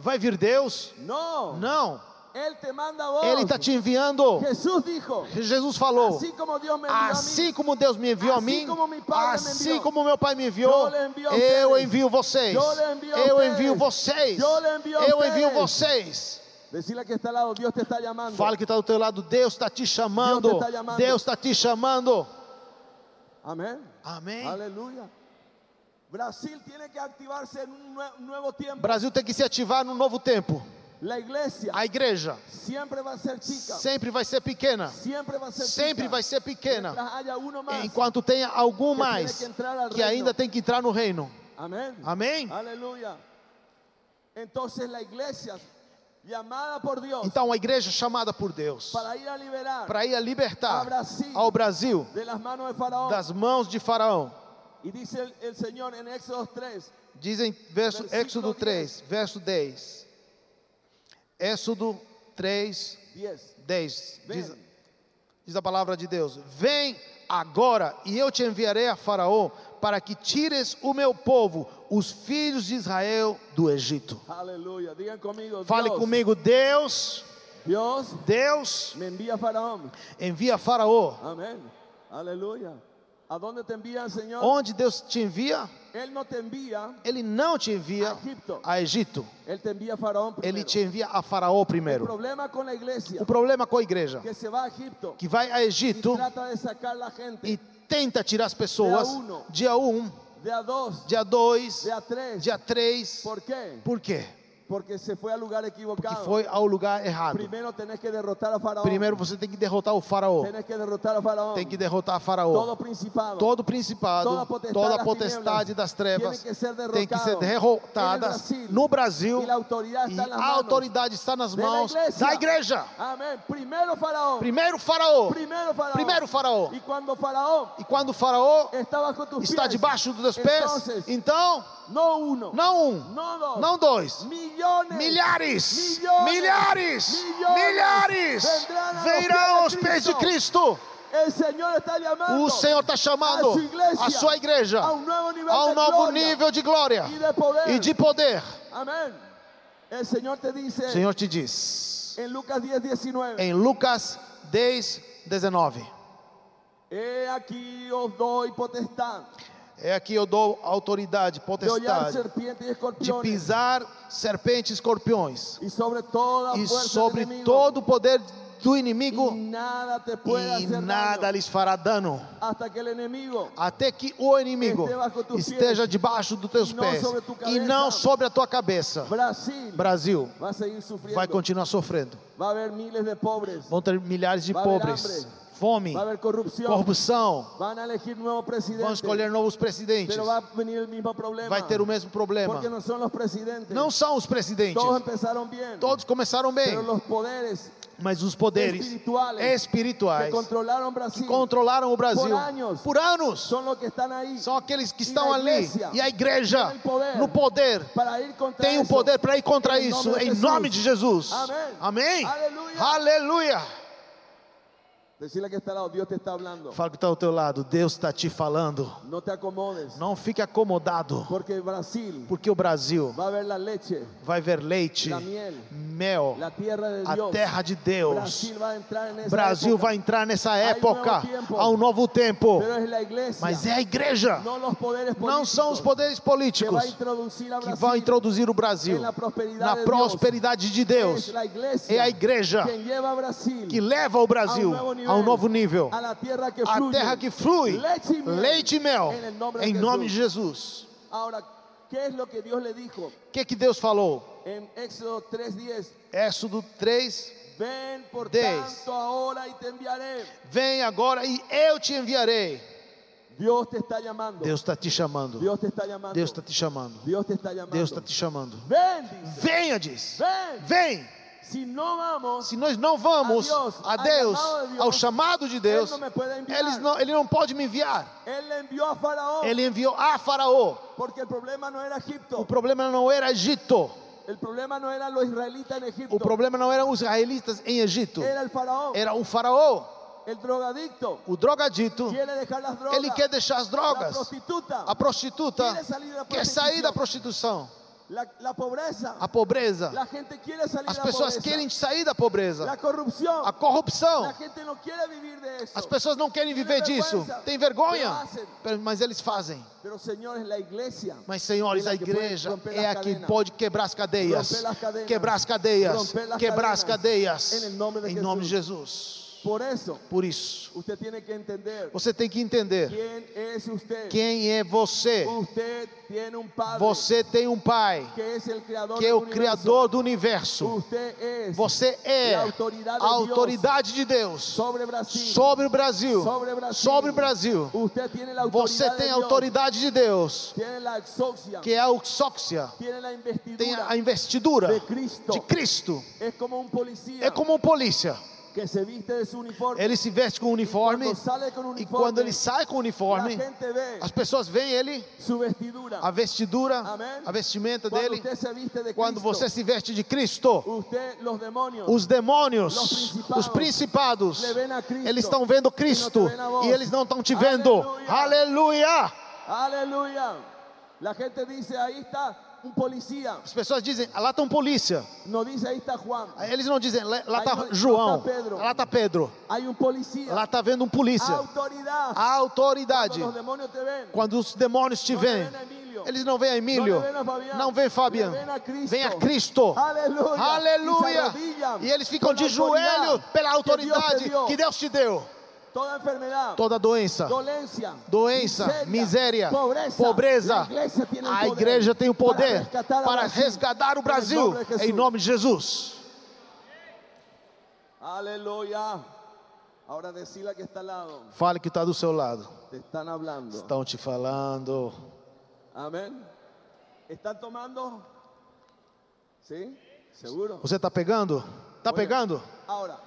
[SPEAKER 3] Vai vir Deus? Não.
[SPEAKER 1] Vos.
[SPEAKER 3] Ele está te enviando.
[SPEAKER 1] Jesús dijo,
[SPEAKER 3] Jesus falou.
[SPEAKER 1] así como Dios me mí,
[SPEAKER 3] Assim como Deus me enviou a
[SPEAKER 1] Assim
[SPEAKER 3] mim, assim
[SPEAKER 1] enviou,
[SPEAKER 3] como meu pai me enviou,
[SPEAKER 1] eu envio vocês. Eu envio vocês. Eu envio vocês. decirle que está al lado, Dios te está llamando.
[SPEAKER 3] Fala que está do teu lado, Deus está te chamando.
[SPEAKER 1] Deus chamando.
[SPEAKER 3] Deus está te chamando.
[SPEAKER 1] Amén.
[SPEAKER 3] Amém.
[SPEAKER 1] Aleluya. Brasil tiene que activarse en un nue- nuevo tiempo.
[SPEAKER 3] Brasil tem que se ativar num novo tempo.
[SPEAKER 1] La iglesia
[SPEAKER 3] A igreja
[SPEAKER 1] siempre va a ser
[SPEAKER 3] sempre vai ser pequena.
[SPEAKER 1] Siempre va a ser
[SPEAKER 3] Sempre vai ser pequena. Enquanto tenha algum
[SPEAKER 1] Que
[SPEAKER 3] mais
[SPEAKER 1] que
[SPEAKER 3] que ainda tem que entrar no reino.
[SPEAKER 1] Amén.
[SPEAKER 3] Amém?
[SPEAKER 1] La iglesia llamada por Dios
[SPEAKER 3] Então a igreja chamada por Deus
[SPEAKER 1] para ir a liberar
[SPEAKER 3] para ir a libertar
[SPEAKER 1] Brasil.
[SPEAKER 3] ao Brasil
[SPEAKER 1] Faraón.
[SPEAKER 3] das mãos de Faraó.
[SPEAKER 1] Dice el, el Señor en Éxodo 3,
[SPEAKER 3] Dizem verso, Éxodo 3, verso 10. Éxodo 3,
[SPEAKER 1] 10.
[SPEAKER 3] 10. Diz, diz a palavra de Deus: Vem agora e eu te enviarei a Faraó para que tires o meu povo, os filhos de Israel, do Egito.
[SPEAKER 1] Aleluya. Digan conmigo,
[SPEAKER 3] Fale
[SPEAKER 1] Dios,
[SPEAKER 3] comigo, Deus,
[SPEAKER 1] Dios
[SPEAKER 3] Deus
[SPEAKER 1] me envía a Faraón.
[SPEAKER 3] envia Faraó.
[SPEAKER 1] Amén. Aleluya. ¿A dónde te envía el Señor?
[SPEAKER 3] Onde Deus te envia,
[SPEAKER 1] Él no te envía,
[SPEAKER 3] Ele não te envia
[SPEAKER 1] A Egipto.
[SPEAKER 3] a Egito,
[SPEAKER 1] Él te envía a Faraón primero.
[SPEAKER 3] Ele te envia a Faraó primeiro.
[SPEAKER 1] problema con la iglesia
[SPEAKER 3] O problema com a igreja,
[SPEAKER 1] que se va a Egipto
[SPEAKER 3] que vai a Egito
[SPEAKER 1] trata de sacar la gente
[SPEAKER 3] e tenta tirar as pessoas
[SPEAKER 1] Dia uno.
[SPEAKER 3] dia 1,
[SPEAKER 1] de a dos,
[SPEAKER 3] dia 2,
[SPEAKER 1] de a tres.
[SPEAKER 3] dia 3.
[SPEAKER 1] ¿Por qué?
[SPEAKER 3] Por quê?
[SPEAKER 1] Porque se fue al lugar equivocado.
[SPEAKER 3] foi ao lugar errado.
[SPEAKER 1] Primero tenés que derrotar a Faraón.
[SPEAKER 3] Primeiro você tem que derrotar o Faraó.
[SPEAKER 1] Tenés que derrotar a Faraón.
[SPEAKER 3] Tem que derrotar a
[SPEAKER 1] Todo
[SPEAKER 3] Faraó.
[SPEAKER 1] principado.
[SPEAKER 3] Todo principado,
[SPEAKER 1] Toda potestade
[SPEAKER 3] toda
[SPEAKER 1] das
[SPEAKER 3] potestade das trevas
[SPEAKER 1] tem que ser
[SPEAKER 3] tem que ser
[SPEAKER 1] Brasil.
[SPEAKER 3] no Brasil. E
[SPEAKER 1] está
[SPEAKER 3] a autoridade está nas
[SPEAKER 1] de la
[SPEAKER 3] mãos
[SPEAKER 1] iglesia.
[SPEAKER 3] da igreja.
[SPEAKER 1] Amén. Primero Faraón.
[SPEAKER 3] Primeiro Faraó.
[SPEAKER 1] Primero Faraón.
[SPEAKER 3] Primeiro Faraó.
[SPEAKER 1] Y cuando Faraón
[SPEAKER 3] E quando o Faraó
[SPEAKER 1] está
[SPEAKER 3] está
[SPEAKER 1] pies,
[SPEAKER 3] debaixo dos teus pés,
[SPEAKER 1] entonces,
[SPEAKER 3] então, não um,
[SPEAKER 1] no dos,
[SPEAKER 3] não dois,
[SPEAKER 1] millones,
[SPEAKER 3] milhares, milhares, milhares
[SPEAKER 1] los
[SPEAKER 3] virão aos pés de Cristo. O Senhor está chamando
[SPEAKER 1] a sua igreja
[SPEAKER 3] a
[SPEAKER 1] um novo nível, de, glória e de poder.
[SPEAKER 3] e
[SPEAKER 1] dice
[SPEAKER 3] O Senhor te diz
[SPEAKER 1] en Lucas 10, 19.
[SPEAKER 3] em Lucas 10, 19:
[SPEAKER 1] He aquí os doy potestad
[SPEAKER 3] É aqui eu dou autoridade, potestade de pisar serpentes e escorpiões
[SPEAKER 1] y sobre
[SPEAKER 3] e sobre todo o poder do inimigo
[SPEAKER 1] nada te puede
[SPEAKER 3] e nada lhes fará dano. Até que o inimigo
[SPEAKER 1] Esteja
[SPEAKER 3] debaixo dos teus
[SPEAKER 1] e
[SPEAKER 3] pés e não sobre a tua cabeça.
[SPEAKER 1] Brasil
[SPEAKER 3] Brasil vai continuar sofrendo. Vão ter milhares de pobres. Fome,
[SPEAKER 1] va a haver corrupción
[SPEAKER 3] corrupção.
[SPEAKER 1] van a elegir
[SPEAKER 3] Vão escolher novos presidentes.
[SPEAKER 1] pero va a venir el mismo problema
[SPEAKER 3] Vai ter o mesmo problema.
[SPEAKER 1] porque no son los presidentes
[SPEAKER 3] Não são os presidentes.
[SPEAKER 1] todos empezaron bien
[SPEAKER 3] Todos começaram bem,
[SPEAKER 1] pero los poderes
[SPEAKER 3] mas os poderes espirituais
[SPEAKER 1] que controlaron Brasil
[SPEAKER 3] controlaram o Brasil
[SPEAKER 1] Por anos.
[SPEAKER 3] por anos.
[SPEAKER 1] que ahí
[SPEAKER 3] São aqueles que estão ali. E a igreja,
[SPEAKER 1] tem poder
[SPEAKER 3] no poder, tem o
[SPEAKER 1] eso.
[SPEAKER 3] poder para ir contra
[SPEAKER 1] Em
[SPEAKER 3] isso,
[SPEAKER 1] nome
[SPEAKER 3] em
[SPEAKER 1] Jesus.
[SPEAKER 3] nome de Jesus.
[SPEAKER 1] Amém.
[SPEAKER 3] Amém?
[SPEAKER 1] Aleluia.
[SPEAKER 3] Aleluia.
[SPEAKER 1] Decirle que está lado, Dios te está hablando.
[SPEAKER 3] Fala que está ao teu lado, Deus está te falando.
[SPEAKER 1] No te acomodes,
[SPEAKER 3] Não fique acomodado,
[SPEAKER 1] porque Brasil
[SPEAKER 3] porque o Brasil
[SPEAKER 1] va a ver leche,
[SPEAKER 3] vai ver leite,
[SPEAKER 1] la miel,
[SPEAKER 3] mel, a terra de Deus.
[SPEAKER 1] Brasil
[SPEAKER 3] vai entrar nessa época, há um novo tempo. Mas é a igreja, não são os poderes políticos que vão introduzir o Brasil
[SPEAKER 1] na prosperidade de
[SPEAKER 3] Deus. É a igreja que leva o Brasil a um novo nível,
[SPEAKER 1] a
[SPEAKER 3] terra que flui. Leite e mel, em nome de. Jesus.
[SPEAKER 1] ¿Qué es lo que Dios le dijo
[SPEAKER 3] O que que Deus falou?
[SPEAKER 1] en Éxodo 3:10?
[SPEAKER 3] Êxodo 3,
[SPEAKER 1] Ven por tanto ahora y te enviaré.
[SPEAKER 3] vem agora e eu te enviarei.
[SPEAKER 1] Dios te está llamando.
[SPEAKER 3] Deus está te chamando.
[SPEAKER 1] Te está.
[SPEAKER 3] Deus está te chamando.
[SPEAKER 1] Te está llamando.
[SPEAKER 3] Deus está te chamando.
[SPEAKER 1] Ven, dice.
[SPEAKER 3] Venha, diz.
[SPEAKER 1] Ven.
[SPEAKER 3] Vem.
[SPEAKER 1] No vamos,
[SPEAKER 3] Se nós não vamos
[SPEAKER 1] A Deus,
[SPEAKER 3] a
[SPEAKER 1] ao
[SPEAKER 3] Deus,
[SPEAKER 1] chamado de Deus,
[SPEAKER 3] ao chamado de Deus,
[SPEAKER 1] Ele não
[SPEAKER 3] não, ele não pode me enviar.
[SPEAKER 1] Él le envió a Faraón.
[SPEAKER 3] Ele enviou a Faraó.
[SPEAKER 1] Porque el problema no era Egipto.
[SPEAKER 3] O problema não era Egito.
[SPEAKER 1] Problema no eran los israelitas en Egipto.
[SPEAKER 3] O problema não eram os israelitas em Egito.
[SPEAKER 1] Era el Faraón.
[SPEAKER 3] Era o Faraó.
[SPEAKER 1] Drogadicto.
[SPEAKER 3] O drogadito.
[SPEAKER 1] Drogas.
[SPEAKER 3] Ele quer deixar as drogas.
[SPEAKER 1] prostituta.
[SPEAKER 3] A prostituta
[SPEAKER 1] quer sair da prostituição. La, la pobreza.
[SPEAKER 3] A pobreza.
[SPEAKER 1] La gente quiere salir
[SPEAKER 3] As pessoas querem sair da pobreza.
[SPEAKER 1] La corrupción.
[SPEAKER 3] A corrupção.
[SPEAKER 1] La gente.
[SPEAKER 3] As pessoas não querem viver disso. Tem vergonha. Mas eles fazem.
[SPEAKER 1] Pero señores, la iglesia.
[SPEAKER 3] Mas, senhores, a igreja é a que pode quebrar as cadeias. Quebrar as cadeias. Quebrar as cadeias. Em nome de. Jesus.
[SPEAKER 1] Por eso,
[SPEAKER 3] Por isso, você tem que entender quem é você. Você tem um pai
[SPEAKER 1] que
[SPEAKER 3] é o. Criador do universo. Você é a autoridade de Deus
[SPEAKER 1] sobre
[SPEAKER 3] o Brasil.
[SPEAKER 1] Sobre
[SPEAKER 3] o Brasil. Você tem a autoridade de Deus, que é a
[SPEAKER 1] investidura.
[SPEAKER 3] Tem a investidura
[SPEAKER 1] de Cristo.
[SPEAKER 3] É como um polícia.
[SPEAKER 1] Que se viste de uniforme.
[SPEAKER 3] Ele se veste com o uniforme
[SPEAKER 1] sale con
[SPEAKER 3] e quando ele sai com o uniforme, as pessoas veem ele,
[SPEAKER 1] vestidura.
[SPEAKER 3] a vestidura,
[SPEAKER 1] Amém.
[SPEAKER 3] a vestimenta
[SPEAKER 1] Cuando
[SPEAKER 3] dele.
[SPEAKER 1] de
[SPEAKER 3] Quando
[SPEAKER 1] Cristo,
[SPEAKER 3] você se veste de Cristo,
[SPEAKER 1] usted, los demonios,
[SPEAKER 3] os demônios, os principados,
[SPEAKER 1] Cristo,
[SPEAKER 3] eles estão vendo Cristo
[SPEAKER 1] e
[SPEAKER 3] e eles não estão te vendo. Aleluia!
[SPEAKER 1] aleluya. La gente dice, ahí está un policía.
[SPEAKER 3] As pessoas dizem, "Ah, lá está um polícia.
[SPEAKER 1] No dice, ahí está Juan.
[SPEAKER 3] Aí Eles não dizem, lá
[SPEAKER 1] Aí
[SPEAKER 3] está
[SPEAKER 1] não-
[SPEAKER 3] João,
[SPEAKER 1] lá tá
[SPEAKER 3] está Pedro,
[SPEAKER 1] Hay un policía.
[SPEAKER 3] lá está vendo um polícia. A autoridade.
[SPEAKER 1] Te ven.
[SPEAKER 3] Quando os demônios te
[SPEAKER 1] No te
[SPEAKER 3] veem,
[SPEAKER 1] ven a Emílio.
[SPEAKER 3] eles não veem a Emílio,
[SPEAKER 1] Não le ven a Fabián.
[SPEAKER 3] não veem Fabian,
[SPEAKER 1] Le ven a Cristo.
[SPEAKER 3] vem a Cristo.
[SPEAKER 1] Aleluia. E
[SPEAKER 3] Aleluia! E eles ficam de joelho pela
[SPEAKER 1] te
[SPEAKER 3] autoridade que Deus te deu.
[SPEAKER 1] Toda enfermedad.
[SPEAKER 3] Toda doença,
[SPEAKER 1] dolencia,
[SPEAKER 3] doença, miséria,
[SPEAKER 1] pobreza,
[SPEAKER 3] pobreza.
[SPEAKER 1] El
[SPEAKER 3] A igreja tem o poder
[SPEAKER 1] para resgatar,
[SPEAKER 3] para resgatar o Brasil em nome de Jesus.
[SPEAKER 1] Aleluya. Ahora decirle que está al lado.
[SPEAKER 3] Fale que está do seu lado. Estão te falando.
[SPEAKER 1] Amén. ¿Están tomando? ¿Sí? ¿Seguro?
[SPEAKER 3] Você está pegando? Está pegando?
[SPEAKER 1] Ahora,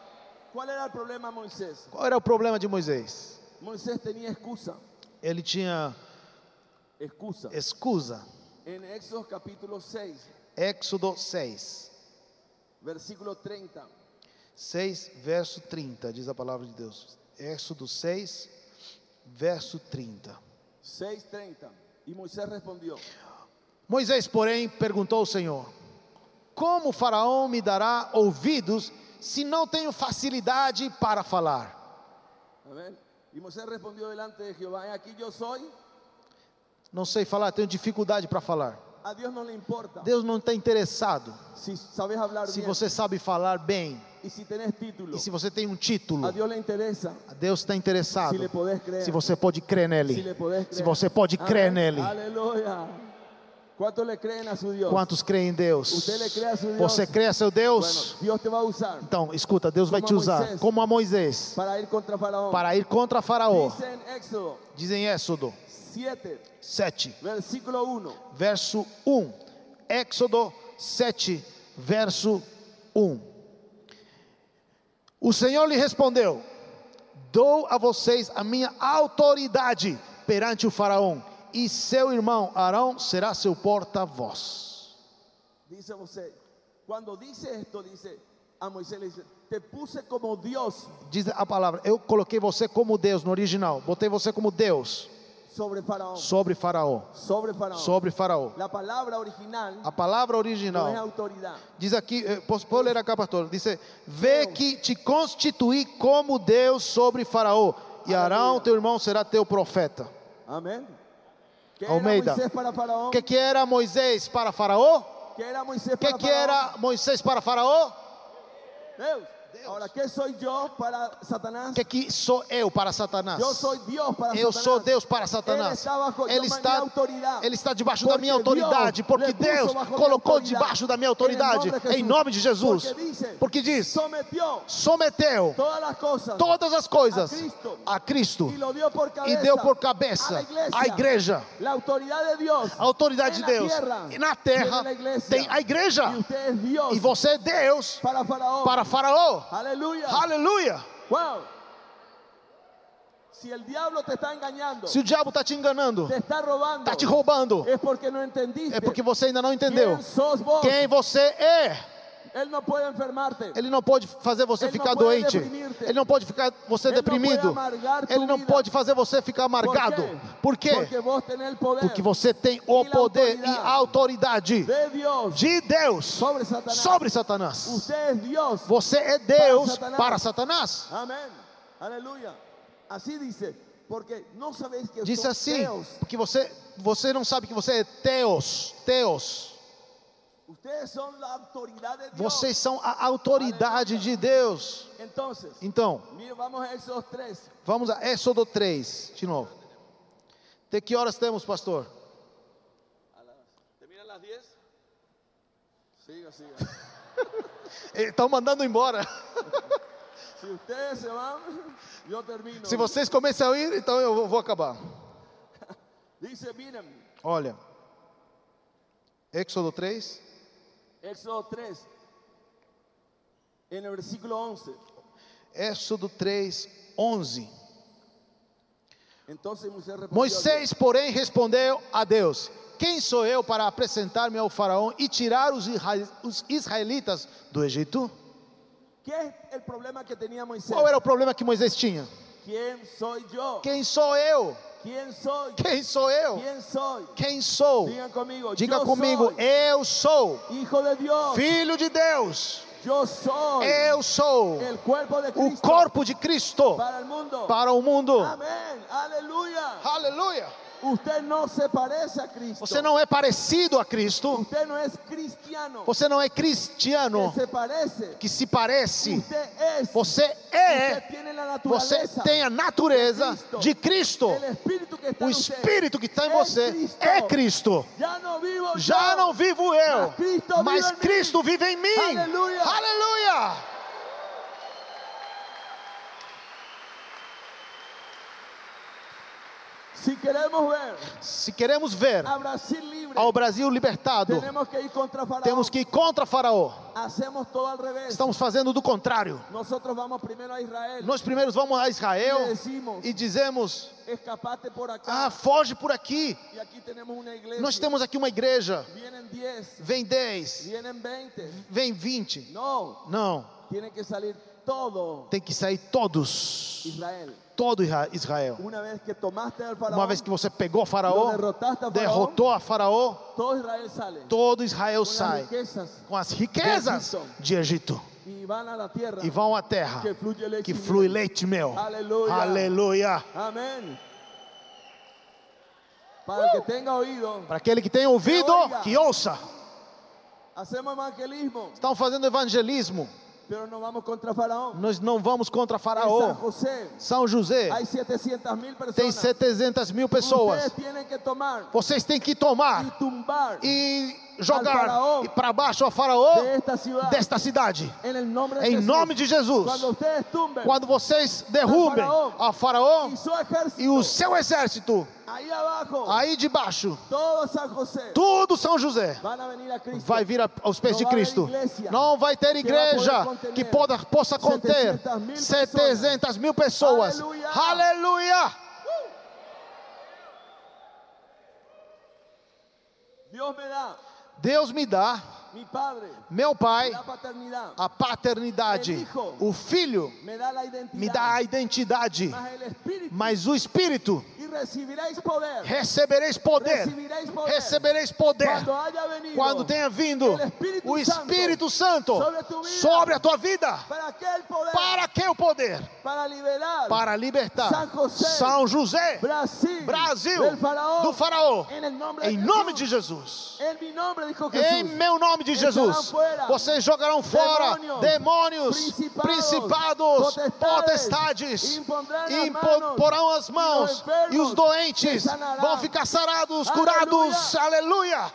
[SPEAKER 1] ¿cuál era el problema Moisés?
[SPEAKER 3] Qual era o problema de Moisés?
[SPEAKER 1] Moisés tenía excusa.
[SPEAKER 3] Ele tinha
[SPEAKER 1] Excusa.
[SPEAKER 3] escusa.
[SPEAKER 1] En Éxodo capítulo 6,
[SPEAKER 3] Éxodo 6,
[SPEAKER 1] versículo 30.
[SPEAKER 3] 6, verso 30, diz a palavra de Deus. Êxodo 6, verso 30.
[SPEAKER 1] 6:30. Y Moisés respondió,
[SPEAKER 3] Moisés, porém, perguntou ao Senhor: Como o Faraó me dará ouvidos se não tenho facilidade para falar?
[SPEAKER 1] amén. Y Moisés respondió delante de Jehová, "He aquí yo soy.
[SPEAKER 3] Não sei falar, tenho dificuldade para falar.
[SPEAKER 1] A Dios no le importa
[SPEAKER 3] Deus não está interessado se
[SPEAKER 1] bien
[SPEAKER 3] você sabe falar bem
[SPEAKER 1] si tenés título.
[SPEAKER 3] e se você tem um título.
[SPEAKER 1] A Dios le interesa
[SPEAKER 3] Deus está interessado
[SPEAKER 1] creer.
[SPEAKER 3] se você pode crer nele.
[SPEAKER 1] le podés creer.
[SPEAKER 3] Se você pode crer
[SPEAKER 1] Amén.
[SPEAKER 3] nele.
[SPEAKER 1] Aleluya. ¿Cuántos le creen a su Dios?
[SPEAKER 3] Quantos creem em Deus?
[SPEAKER 1] Crê a seu Deus?
[SPEAKER 3] Você crê a seu Deus?
[SPEAKER 1] Bueno, te usar
[SPEAKER 3] Então, escuta, Deus vai
[SPEAKER 1] Como
[SPEAKER 3] te
[SPEAKER 1] a
[SPEAKER 3] usar
[SPEAKER 1] Moisés.
[SPEAKER 3] como a Moisés
[SPEAKER 1] para ir contra Faraón.
[SPEAKER 3] para ir contra Faraó.
[SPEAKER 1] Dice en Éxodo
[SPEAKER 3] Diz em Êxodo
[SPEAKER 1] 7,
[SPEAKER 3] 7,
[SPEAKER 1] versículo 1.
[SPEAKER 3] verso 1. Éxodo 7, verso 1. O Senhor lhe respondeu: Dou a vocês a minha autoridade perante o Faraó, e seu irmão Arão será seu porta-voz.
[SPEAKER 1] Dice Moisés, cuando dice esto, dice a Moisés le dice, te puse como Dios
[SPEAKER 3] Diz a palavra: Eu coloquei você como Deus no original, botei você como Deus
[SPEAKER 1] sobre Faraón.
[SPEAKER 3] sobre Faraó.
[SPEAKER 1] Sobre Faraón.
[SPEAKER 3] Sobre Faraó.
[SPEAKER 1] La palabra original
[SPEAKER 3] A palavra
[SPEAKER 1] no es
[SPEAKER 3] original
[SPEAKER 1] autoridad.
[SPEAKER 3] diz aqui, eh, posso posso ler acá, pastor? Diz: Vê que te constituí como Deus sobre Faraó, e Arão, teu irmão, será teu profeta.
[SPEAKER 1] Amén. ¿Qué
[SPEAKER 3] Almeida. O que, que era Moisés para Faraó?
[SPEAKER 1] ¿Qué era Moisés
[SPEAKER 3] O que, que era Moisés para Faraó?
[SPEAKER 1] Deus. Ahora, ¿qué soy yo para Satanás?
[SPEAKER 3] Que, que sou eu para Satanás?
[SPEAKER 1] Yo soy Dios para
[SPEAKER 3] Eu
[SPEAKER 1] Satanás.
[SPEAKER 3] sou Deus para
[SPEAKER 1] Ele
[SPEAKER 3] Satanás.
[SPEAKER 1] está bajo
[SPEAKER 3] Ele está, ele está debaixo da minha autoridade,
[SPEAKER 1] Deus
[SPEAKER 3] porque Deus colocou debaixo da minha autoridade, em nome de Jesus.
[SPEAKER 1] Porque
[SPEAKER 3] diz:
[SPEAKER 1] sometió
[SPEAKER 3] someteu
[SPEAKER 1] todas as coisas a Cristo.
[SPEAKER 3] e deu por cabeça
[SPEAKER 1] a
[SPEAKER 3] igreja. A autoridade de Deus. E na terra tem a igreja. E você é Deus
[SPEAKER 1] para
[SPEAKER 3] Faraó.
[SPEAKER 1] Aleluya.
[SPEAKER 3] Aleluia.
[SPEAKER 1] Wow. Engañando,
[SPEAKER 3] Se o diabo está te enganando,
[SPEAKER 1] está
[SPEAKER 3] está te roubando,
[SPEAKER 1] es porque
[SPEAKER 3] é porque você ainda não entendeu
[SPEAKER 1] vos.
[SPEAKER 3] quem você é.
[SPEAKER 1] Él no puede enfermarte.
[SPEAKER 3] Ele não pode fazer você
[SPEAKER 1] Ele não
[SPEAKER 3] ficar
[SPEAKER 1] pode
[SPEAKER 3] doente. Ele não pode ficar você
[SPEAKER 1] Ele não
[SPEAKER 3] deprimido.
[SPEAKER 1] pode tua
[SPEAKER 3] Ele não
[SPEAKER 1] vida.
[SPEAKER 3] pode fazer você ficar amargado.
[SPEAKER 1] ¿Por quê?
[SPEAKER 3] Por quê?
[SPEAKER 1] Porque
[SPEAKER 3] Porque você tem o poder e a autoridade
[SPEAKER 1] de Dios
[SPEAKER 3] de Deus
[SPEAKER 1] sobre Satanás.
[SPEAKER 3] sobre Satanás.
[SPEAKER 1] Es Dios.
[SPEAKER 3] Você é Deus
[SPEAKER 1] Satanás.
[SPEAKER 3] para Satanás.
[SPEAKER 1] Amén. Aleluya. Así dice, porque sabéis que sos
[SPEAKER 3] assim,
[SPEAKER 1] Deus.
[SPEAKER 3] porque você você não sabe que você é Teos, Teos.
[SPEAKER 1] Ustedes son la autoridad de Dios.
[SPEAKER 3] Vocês são a autoridade de Deus.
[SPEAKER 1] Entonces,
[SPEAKER 3] Então,
[SPEAKER 1] vamos a Éxodo 3.
[SPEAKER 3] vamos a Êxodo 3, de novo. Até que horas temos, pastor?
[SPEAKER 1] ¿Terminan las 10? Siga, siga.
[SPEAKER 3] Estão mandando embora.
[SPEAKER 1] se
[SPEAKER 3] vocês começam a ir, então eu vou acabar. Olha, Éxodo 3,
[SPEAKER 1] Éxodo 3, en el versículo 11.
[SPEAKER 3] Éxodo 3, 11.
[SPEAKER 1] Entonces Moisés
[SPEAKER 3] porém, respondeu a Deus: Quem sou eu para apresentar-me ao Faraó e tirar os isra- os israelitas do Egito? Qual era o problema que Moisés tinha? Quem sou eu?
[SPEAKER 1] ¿Quién soy?
[SPEAKER 3] Quem sou eu?
[SPEAKER 1] ¿Quién soy?
[SPEAKER 3] Quem sou?
[SPEAKER 1] Digan conmigo,
[SPEAKER 3] Diga
[SPEAKER 1] yo
[SPEAKER 3] comigo,
[SPEAKER 1] soy
[SPEAKER 3] eu sou
[SPEAKER 1] de Dios.
[SPEAKER 3] filho de Deus. Eu sou
[SPEAKER 1] cuerpo de
[SPEAKER 3] o corpo de Cristo
[SPEAKER 1] para el mundo.
[SPEAKER 3] para o mundo.
[SPEAKER 1] Amén, aleluya.
[SPEAKER 3] Aleluia. Você não é parecido a Cristo. Você não é cristiano que se parece. Você é. Você tem a natureza de Cristo. O Espírito que está em você é Cristo. Já não vivo eu,
[SPEAKER 1] mas Cristo vive
[SPEAKER 3] mas
[SPEAKER 1] em mim.
[SPEAKER 3] Cristo vive em mim.
[SPEAKER 1] Aleluia. Si queremos ver
[SPEAKER 3] Se queremos ver
[SPEAKER 1] Brasil
[SPEAKER 3] ao Brasil libertado,
[SPEAKER 1] tenemos que ir contra Faraón.
[SPEAKER 3] temos que ir contra Faraó. Estamos fazendo do contrário.
[SPEAKER 1] Israel.
[SPEAKER 3] Nós primeiros vamos a Israel
[SPEAKER 1] E decimos-
[SPEAKER 3] e dizemos:
[SPEAKER 1] por acá.
[SPEAKER 3] Ah, foge por aqui.
[SPEAKER 1] iglesia.
[SPEAKER 3] Nós temos aqui uma igreja.
[SPEAKER 1] 10,
[SPEAKER 3] Vem 10,
[SPEAKER 1] vienen 20.
[SPEAKER 3] vem 20.
[SPEAKER 1] No,
[SPEAKER 3] Não,
[SPEAKER 1] tiene que todo
[SPEAKER 3] tem que sair todos.
[SPEAKER 1] Israel.
[SPEAKER 3] Todo Isra- Israel. Uma vez que você pegou Faraó, derrotou a Faraó,
[SPEAKER 1] todo Israel
[SPEAKER 3] sai com as riquezas de Egito e vão à terra
[SPEAKER 1] que fluye leche
[SPEAKER 3] que flui leite mel.
[SPEAKER 1] Aleluia.
[SPEAKER 3] Aleluia.
[SPEAKER 1] Amén. Para el que
[SPEAKER 3] Para aquele que tem ouvido, que ouça. Estão fazendo evangelismo.
[SPEAKER 1] Pero no vamos contra Faraón.
[SPEAKER 3] Nós não vamos contra Faraó. São José
[SPEAKER 1] hay 700 mil
[SPEAKER 3] tem
[SPEAKER 1] personas.
[SPEAKER 3] 700 mil pessoas. Vocês têm que tomar e jogar para baixo a Faraó desta cidade. Em nome de Jesus. Quando vocês derrubem a Faraó e o seu exército aí debaixo, tudo São José vai vir aos pés de Cristo. Não vai ter igreja que possa conter
[SPEAKER 1] 700 mil
[SPEAKER 3] 700 mil pessoas.
[SPEAKER 1] Aleluia. Dios me da,
[SPEAKER 3] Deus me dá, meu Pai, a paternidade. O Filho
[SPEAKER 1] me
[SPEAKER 3] dá a identidade,
[SPEAKER 1] mas
[SPEAKER 3] o Espírito
[SPEAKER 1] y recibiréis poder,
[SPEAKER 3] recebereis poder. Recebereis poder.
[SPEAKER 1] venido,
[SPEAKER 3] Quando tenha vindo
[SPEAKER 1] Espírito
[SPEAKER 3] o Espírito
[SPEAKER 1] Santo
[SPEAKER 3] Santo
[SPEAKER 1] sobre
[SPEAKER 3] a tua vida.
[SPEAKER 1] para que el poder,
[SPEAKER 3] Para que o poder?
[SPEAKER 1] para liberar
[SPEAKER 3] Para libertar
[SPEAKER 1] San José,
[SPEAKER 3] São José,
[SPEAKER 1] Brasil,
[SPEAKER 3] Brasil,
[SPEAKER 1] del faraón,
[SPEAKER 3] do Faraó, em
[SPEAKER 1] de
[SPEAKER 3] nome de Jesus. Em meu nome de
[SPEAKER 1] Estarão
[SPEAKER 3] Jesus, vocês jogarão fora
[SPEAKER 1] demônios, principados, potestades,
[SPEAKER 3] e porão as mãos, e os doentes vão ficar sarados, curados. Aleluia!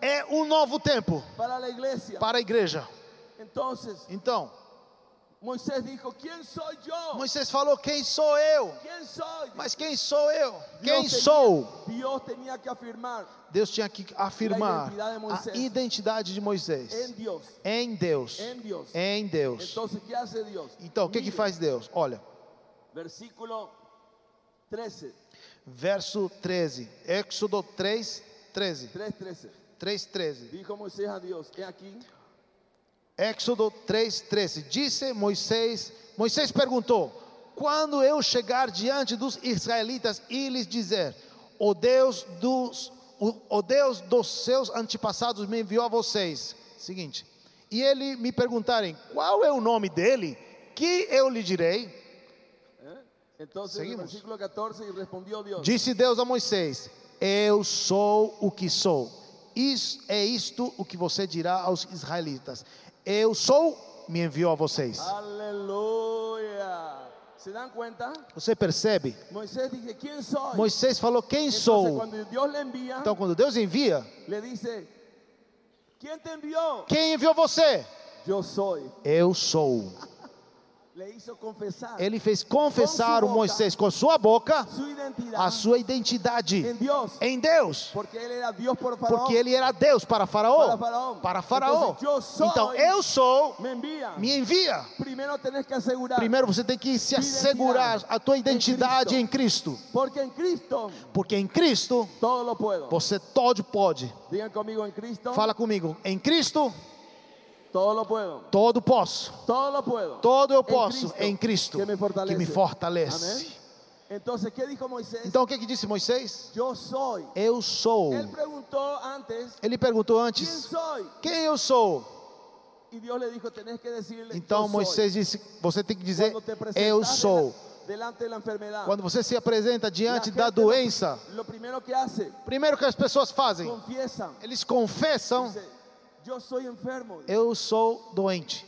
[SPEAKER 3] É um novo tempo
[SPEAKER 1] para
[SPEAKER 3] a igreja. Então,
[SPEAKER 1] Moisés dijo, ¿quién soy yo?
[SPEAKER 3] Moisés falou: Quem sou eu?
[SPEAKER 1] ¿Quién soy?
[SPEAKER 3] Mas quem sou eu? Quem
[SPEAKER 1] tenía-
[SPEAKER 3] sou?
[SPEAKER 1] Dios tenía que afirmar
[SPEAKER 3] Deus tinha que afirmar
[SPEAKER 1] identidade
[SPEAKER 3] a identidade de Moisés em Deus. Em Deus.
[SPEAKER 1] Entonces, ¿qué hace Dios?
[SPEAKER 3] Então, o que, que faz Deus? Olha,
[SPEAKER 1] Versículo 13.
[SPEAKER 3] verso 13, Éxodo 3, 13.
[SPEAKER 1] 3.13.
[SPEAKER 3] 3, 13.
[SPEAKER 1] Dijo Moisés a Dios, he aquí,
[SPEAKER 3] Éxodo 3, 13. Disse Moisés, Moisés perguntou: Quando eu chegar diante dos israelitas e lhes dizer, o Deus dos, o, Deus dos seus antepassados me enviou a vocês. Seguinte. E ele me perguntarem, qual é o nome dele? Que eu lhe direi?
[SPEAKER 1] entonces en el
[SPEAKER 3] Seguimos.
[SPEAKER 1] versículo 14, y respondió Dios,
[SPEAKER 3] Disse Deus a Moisés: Eu sou o que sou. Isso é isto o que você dirá aos israelitas. Eu sou, me enviou a vocês.
[SPEAKER 1] aleluya. ¿Se dan cuenta?
[SPEAKER 3] Você percebe?
[SPEAKER 1] Moisés ¿quién soy?
[SPEAKER 3] Moisés falou: Quem
[SPEAKER 1] Entonces,
[SPEAKER 3] sou?
[SPEAKER 1] le envía,
[SPEAKER 3] Então, quando Deus envia,
[SPEAKER 1] le dice, ¿quién te envió?
[SPEAKER 3] quem enviou você?
[SPEAKER 1] Yo soy.
[SPEAKER 3] Eu sou. Ele fez confessar o. Moisés com sua boca a sua identidade em Deus.
[SPEAKER 1] Porque
[SPEAKER 3] ele era Deus para Faraó.
[SPEAKER 1] Para Faraó.
[SPEAKER 3] Então, eu sou,
[SPEAKER 1] me
[SPEAKER 3] envia. Primeiro você tem que se assegurar a tua identidade
[SPEAKER 1] Em
[SPEAKER 3] Cristo.
[SPEAKER 1] Porque
[SPEAKER 3] em Cristo você todo pode. Fala comigo. Em Cristo
[SPEAKER 1] Todo
[SPEAKER 3] posso.
[SPEAKER 1] Todo
[SPEAKER 3] eu posso em Cristo
[SPEAKER 1] que me fortalece.
[SPEAKER 3] que me fortalece. Então o que, que disse Moisés? Eu sou.
[SPEAKER 1] Él preguntó antes,
[SPEAKER 3] Ele perguntou
[SPEAKER 1] ¿quién
[SPEAKER 3] antes? Quem eu sou? Então Moisés disse: Você tem que dizer: Eu sou.
[SPEAKER 1] dela- delante de la enfermedad.
[SPEAKER 3] Quando você se apresenta diante da doença,
[SPEAKER 1] hace,
[SPEAKER 3] primeiro que as pessoas fazem, eles confessam:
[SPEAKER 1] Yo soy enfermo.
[SPEAKER 3] Eu sou doente.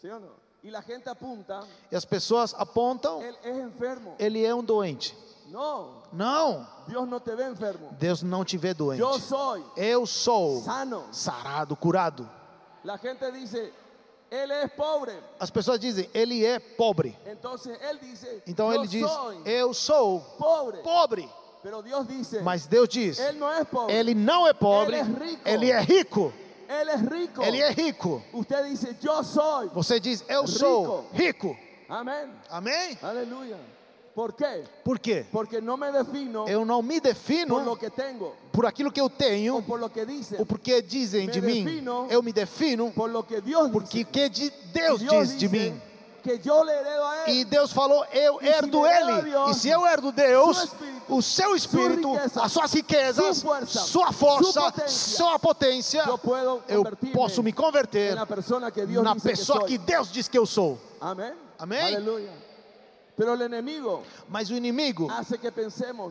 [SPEAKER 1] ¿Sí o no? Y la gente apunta,
[SPEAKER 3] E as pessoas apontam:
[SPEAKER 1] él es enfermo.
[SPEAKER 3] Ele é um doente.
[SPEAKER 1] No,
[SPEAKER 3] Não,
[SPEAKER 1] Dios no te ve enfermo.
[SPEAKER 3] Deus não te vê doente.
[SPEAKER 1] Yo soy
[SPEAKER 3] Eu sou
[SPEAKER 1] sano.
[SPEAKER 3] sarado, curado.
[SPEAKER 1] La gente dice, él es pobre.
[SPEAKER 3] As pessoas dizem: Ele é pobre. Então ele diz: Eu sou
[SPEAKER 1] pobre.
[SPEAKER 3] pobre. Mas Deus diz. Ele não é pobre,
[SPEAKER 1] Ele é rico.
[SPEAKER 3] Ele é rico.
[SPEAKER 1] Él es rico.
[SPEAKER 3] Ele é rico.
[SPEAKER 1] Usted dice, yo soy.
[SPEAKER 3] Você diz: Eu sou rico.
[SPEAKER 1] Amén.
[SPEAKER 3] Amém?
[SPEAKER 1] Aleluya. ¿Por qué?
[SPEAKER 3] Por quê?
[SPEAKER 1] Porque no me defino
[SPEAKER 3] Eu não me
[SPEAKER 1] por
[SPEAKER 3] defino
[SPEAKER 1] que tengo
[SPEAKER 3] por aquilo que eu tenho,
[SPEAKER 1] por lo que dicen,
[SPEAKER 3] ou porque dizem de mim. Eu me defino
[SPEAKER 1] por lo que Dios
[SPEAKER 3] porque que de Deus diz de mim.
[SPEAKER 1] que yo le a
[SPEAKER 3] E
[SPEAKER 1] él
[SPEAKER 3] Deus falou: Eu
[SPEAKER 1] E
[SPEAKER 3] herdo ele.
[SPEAKER 1] Deus,
[SPEAKER 3] E se eu herdo Deus, o seu espírito, as suas riquezas,
[SPEAKER 1] sua força,
[SPEAKER 3] sua força,
[SPEAKER 1] sua potência,
[SPEAKER 3] eu posso me converter na pessoa que Deus diz que eu sou.
[SPEAKER 1] Pero el enemigo
[SPEAKER 3] Mas o inimigo,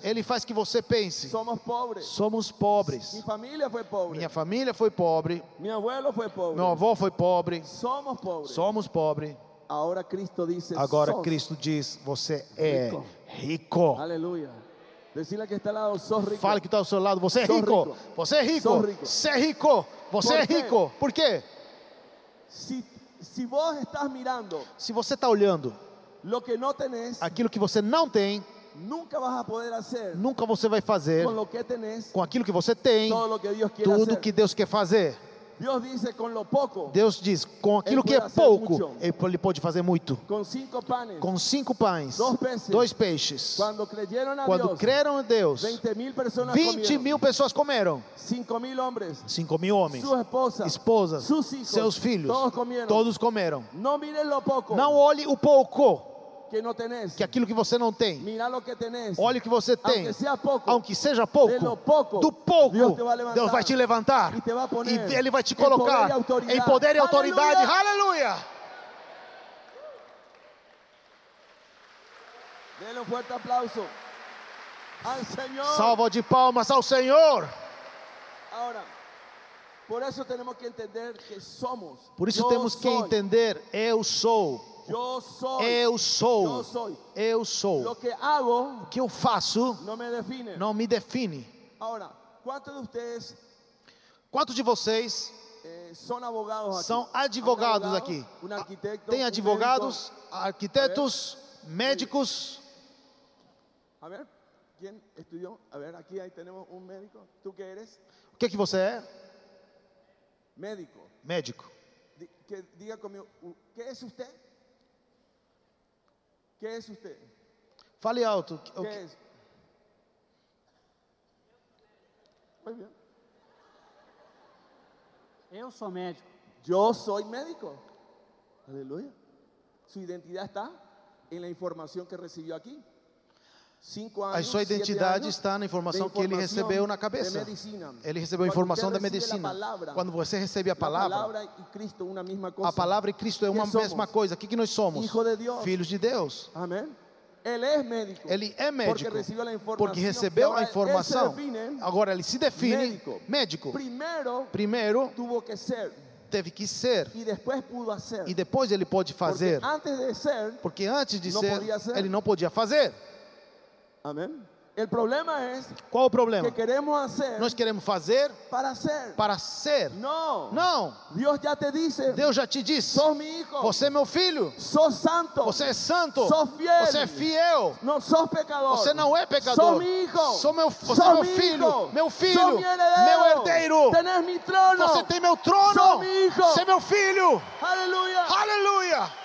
[SPEAKER 3] ele faz que você pense:
[SPEAKER 1] somos pobres.
[SPEAKER 3] somos pobres.
[SPEAKER 1] familia fue pobre.
[SPEAKER 3] Minha família foi pobre,
[SPEAKER 1] Mi abuelo fue pobre.
[SPEAKER 3] meu avô foi pobre,
[SPEAKER 1] Somos pobres.
[SPEAKER 3] somos pobres. Agora. Cristo diz: Você é
[SPEAKER 1] Rico.
[SPEAKER 3] rico.
[SPEAKER 1] Decirle que está al lado, sos rico.
[SPEAKER 3] Fale que está ao seu lado, você é rico.
[SPEAKER 1] rico.
[SPEAKER 3] Você é rico.
[SPEAKER 1] Rico.
[SPEAKER 3] Você é rico. Você
[SPEAKER 1] Por
[SPEAKER 3] é
[SPEAKER 1] quê?
[SPEAKER 3] rico. Por quê?
[SPEAKER 1] Vos estás mirando
[SPEAKER 3] Se você está olhando
[SPEAKER 1] lo que no tenés,
[SPEAKER 3] aquilo que você não tem,
[SPEAKER 1] nunca vas a poder hacer
[SPEAKER 3] nunca você vai fazer
[SPEAKER 1] con lo que tenés
[SPEAKER 3] com aquilo que você tem
[SPEAKER 1] todo lo que
[SPEAKER 3] tudo
[SPEAKER 1] hacer.
[SPEAKER 3] que Deus quer fazer. Deus diz: com aquilo que é pouco, ele pode fazer muito.
[SPEAKER 1] cinco.
[SPEAKER 3] Com cinco pães,
[SPEAKER 1] Dois peixes.
[SPEAKER 3] Quando creram em Deus,
[SPEAKER 1] 20 mil personas
[SPEAKER 3] 20
[SPEAKER 1] comieron.
[SPEAKER 3] mil pessoas comeram.
[SPEAKER 1] 5 mil hombres,
[SPEAKER 3] 5 mil homens,
[SPEAKER 1] esposas,
[SPEAKER 3] seus filhos,
[SPEAKER 1] todos
[SPEAKER 3] comeram. Não olhe o pouco,
[SPEAKER 1] que
[SPEAKER 3] aquilo que você não tem. Olhe o que você tem.
[SPEAKER 1] Aunque
[SPEAKER 3] seja pouco, do pouco,
[SPEAKER 1] Deus vai
[SPEAKER 3] te levantar
[SPEAKER 1] E
[SPEAKER 3] Ele vai te colocar em poder e autoridade.
[SPEAKER 1] Aleluia. Denle un fuerte aplauso al Señor.
[SPEAKER 3] Salva de palmas ao Senhor.
[SPEAKER 1] Ahora, por eso tenemos que entender que somos.
[SPEAKER 3] Por isso temos que entender: eu sou, Eu sou,
[SPEAKER 1] Yo soy.
[SPEAKER 3] eu sou.
[SPEAKER 1] que hago
[SPEAKER 3] O que eu faço
[SPEAKER 1] no me define.
[SPEAKER 3] não me define.
[SPEAKER 1] Ahora, ¿cuántos de ustedes
[SPEAKER 3] Quantos de vocês
[SPEAKER 1] abogados aquí?
[SPEAKER 3] são
[SPEAKER 1] ¿Hay un
[SPEAKER 3] advogados aqui? Tem advogados, arquitetos, médicos.
[SPEAKER 1] médico? A ver, ¿quién estudió? A ver, aquí ahí tenemos un médico. ¿Tú qué eres?
[SPEAKER 3] O que que você é?
[SPEAKER 1] Médico.
[SPEAKER 3] Médico.
[SPEAKER 1] Di- que diga conmigo, u- ¿qué es usted? ¿Qué es usted?
[SPEAKER 3] Fale alto.
[SPEAKER 1] ¿Qué es? Muy bien.
[SPEAKER 4] Eu sou médico.
[SPEAKER 1] Yo soy médico. Aleluya. Su identidad está en la información que recibió aquí.
[SPEAKER 3] A sua identidade está na informação que ele recebeu na cabeça. Ele recebeu a informação da medicina. Quando você recebe a
[SPEAKER 1] La
[SPEAKER 3] palavra, a palavra e Cristo é uma mesma coisa. O que, que nós somos? Filhos de Deus.
[SPEAKER 1] Médico.
[SPEAKER 3] Ele é médico. Porque recebeu a informação. Agora ele se define
[SPEAKER 1] médico.
[SPEAKER 3] Primeiro teve que ser e depois ele pode fazer.
[SPEAKER 1] antes de ser,
[SPEAKER 3] Porque antes de ser. ele não podia fazer.
[SPEAKER 1] Amén. El problema es
[SPEAKER 3] Qual o problema?
[SPEAKER 1] que queremos hacer
[SPEAKER 3] Nós queremos fazer
[SPEAKER 1] para ser.
[SPEAKER 3] para ser.
[SPEAKER 1] No.
[SPEAKER 3] Não.
[SPEAKER 1] Dios ya te dice,
[SPEAKER 3] Deus já te disse.
[SPEAKER 1] sos mi hijo,
[SPEAKER 3] Você é meu filho.
[SPEAKER 1] sos santo,
[SPEAKER 3] Você é santo.
[SPEAKER 1] sos fiel,
[SPEAKER 3] Você é fiel.
[SPEAKER 1] no sos pecador.
[SPEAKER 3] Você não é pecador.
[SPEAKER 1] Sos mi hijo.
[SPEAKER 3] Sou meu, você é meu
[SPEAKER 1] mi
[SPEAKER 3] filho.
[SPEAKER 1] hijo.
[SPEAKER 3] Meu filho.
[SPEAKER 1] Sos mi heredero.
[SPEAKER 3] Meu herdeiro.
[SPEAKER 1] Tenés mi trono.
[SPEAKER 3] Você tem meu trono.
[SPEAKER 1] Sou mi hijo.
[SPEAKER 3] Você é meu filho.
[SPEAKER 1] Aleluya.
[SPEAKER 3] Aleluia.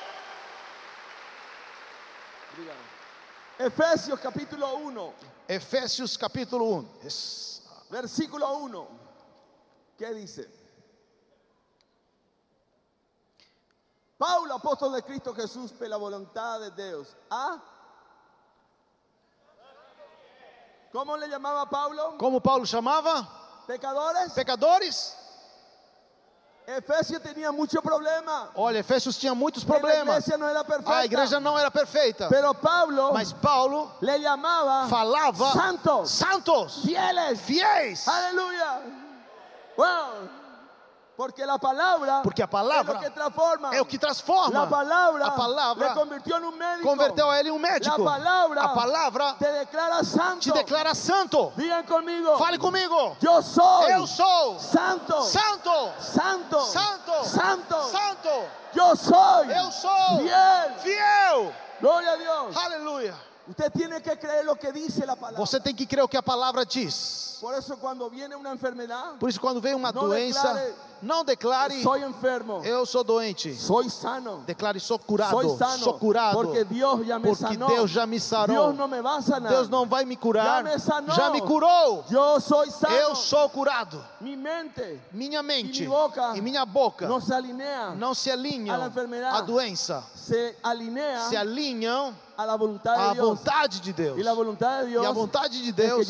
[SPEAKER 1] Efesios capítulo 1,
[SPEAKER 3] Efésios capítulo 1. Es-
[SPEAKER 1] versículo 1. ¿Qué dice? Paulo, apóstol de Cristo Jesús, por la voluntad de Dios. ¿Ah? ¿Cómo le llamaba Paulo?
[SPEAKER 3] Como Paulo chamava?
[SPEAKER 1] ¿Pecadores?
[SPEAKER 3] Pecadores?
[SPEAKER 1] Efesios tenía mucho problema.
[SPEAKER 3] Olha, Efésios tinha muitos problemas.
[SPEAKER 1] perfecta.
[SPEAKER 3] A igreja não era perfeita.
[SPEAKER 1] Pablo
[SPEAKER 3] Mas Paulo
[SPEAKER 1] le llamaba
[SPEAKER 3] falava
[SPEAKER 1] santos,
[SPEAKER 3] santos,
[SPEAKER 1] fieles.
[SPEAKER 3] fiéis.
[SPEAKER 1] Aleluya. Wow. Porque la palabra,
[SPEAKER 3] Porque a palavra
[SPEAKER 1] lo que transforma.
[SPEAKER 3] É o que transforma. A palavra
[SPEAKER 1] convirtió en un médico.
[SPEAKER 3] converteu ele em um médico.
[SPEAKER 1] La palabra
[SPEAKER 3] A palavra
[SPEAKER 1] te declara santo.
[SPEAKER 3] te declara santo.
[SPEAKER 1] Digan conmigo.
[SPEAKER 3] Fale comigo.
[SPEAKER 1] Yo soy
[SPEAKER 3] Eu sou
[SPEAKER 1] santo.
[SPEAKER 3] santo.
[SPEAKER 1] Santo.
[SPEAKER 3] Santo.
[SPEAKER 1] Santo.
[SPEAKER 3] Santo.
[SPEAKER 1] Yo soy
[SPEAKER 3] Eu sou
[SPEAKER 1] fiel.
[SPEAKER 3] fiel.
[SPEAKER 1] Gloria a Dios.
[SPEAKER 3] Aleluia.
[SPEAKER 1] Usted tiene que creer lo que dice la palabra.
[SPEAKER 3] Você tem que crer o que a palavra diz.
[SPEAKER 1] Por eso cuando viene una enfermedad,
[SPEAKER 3] Por isso, quando vem uma doença,
[SPEAKER 1] declare
[SPEAKER 3] Não declare,
[SPEAKER 1] soy enfermo,
[SPEAKER 3] eu sou doente.
[SPEAKER 1] soy sano.
[SPEAKER 3] Declare, sou curado.
[SPEAKER 1] Soy sano,
[SPEAKER 3] Sou curado.
[SPEAKER 1] porque Dios ya me
[SPEAKER 3] Porque
[SPEAKER 1] sanó.
[SPEAKER 3] Deus já me sarou.
[SPEAKER 1] Dios no me va a sanar.
[SPEAKER 3] Deus não vai me curar.
[SPEAKER 1] Já me sanou.
[SPEAKER 3] Já me curou.
[SPEAKER 1] Yo soy sano.
[SPEAKER 3] Eu sou curado.
[SPEAKER 1] Mi mente
[SPEAKER 3] Minha mente
[SPEAKER 1] E minha boca
[SPEAKER 3] e minha boca
[SPEAKER 1] no se alinea,
[SPEAKER 3] não se alinham
[SPEAKER 1] a
[SPEAKER 3] doença.
[SPEAKER 1] se alinea
[SPEAKER 3] Se alinham
[SPEAKER 1] a
[SPEAKER 3] vontade de Deus. E a vontade de Deus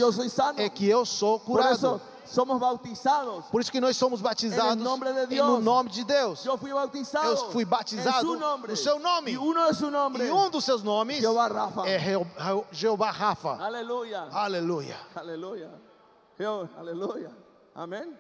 [SPEAKER 3] é que eu sou curado.
[SPEAKER 1] Somos bautizados.
[SPEAKER 3] Por isso que nós somos batizados
[SPEAKER 1] nome de Deus.
[SPEAKER 3] no nome de Deus.
[SPEAKER 1] Yo fui bautizado
[SPEAKER 3] Eu fui batizado no seu nome.
[SPEAKER 1] Uno de su nombre.
[SPEAKER 3] E um dos seus nomes
[SPEAKER 1] Jehová Rafa.
[SPEAKER 3] é Jeová Rafa. Aleluia.
[SPEAKER 1] Aleluya. Jeho- Aleluya. Amén.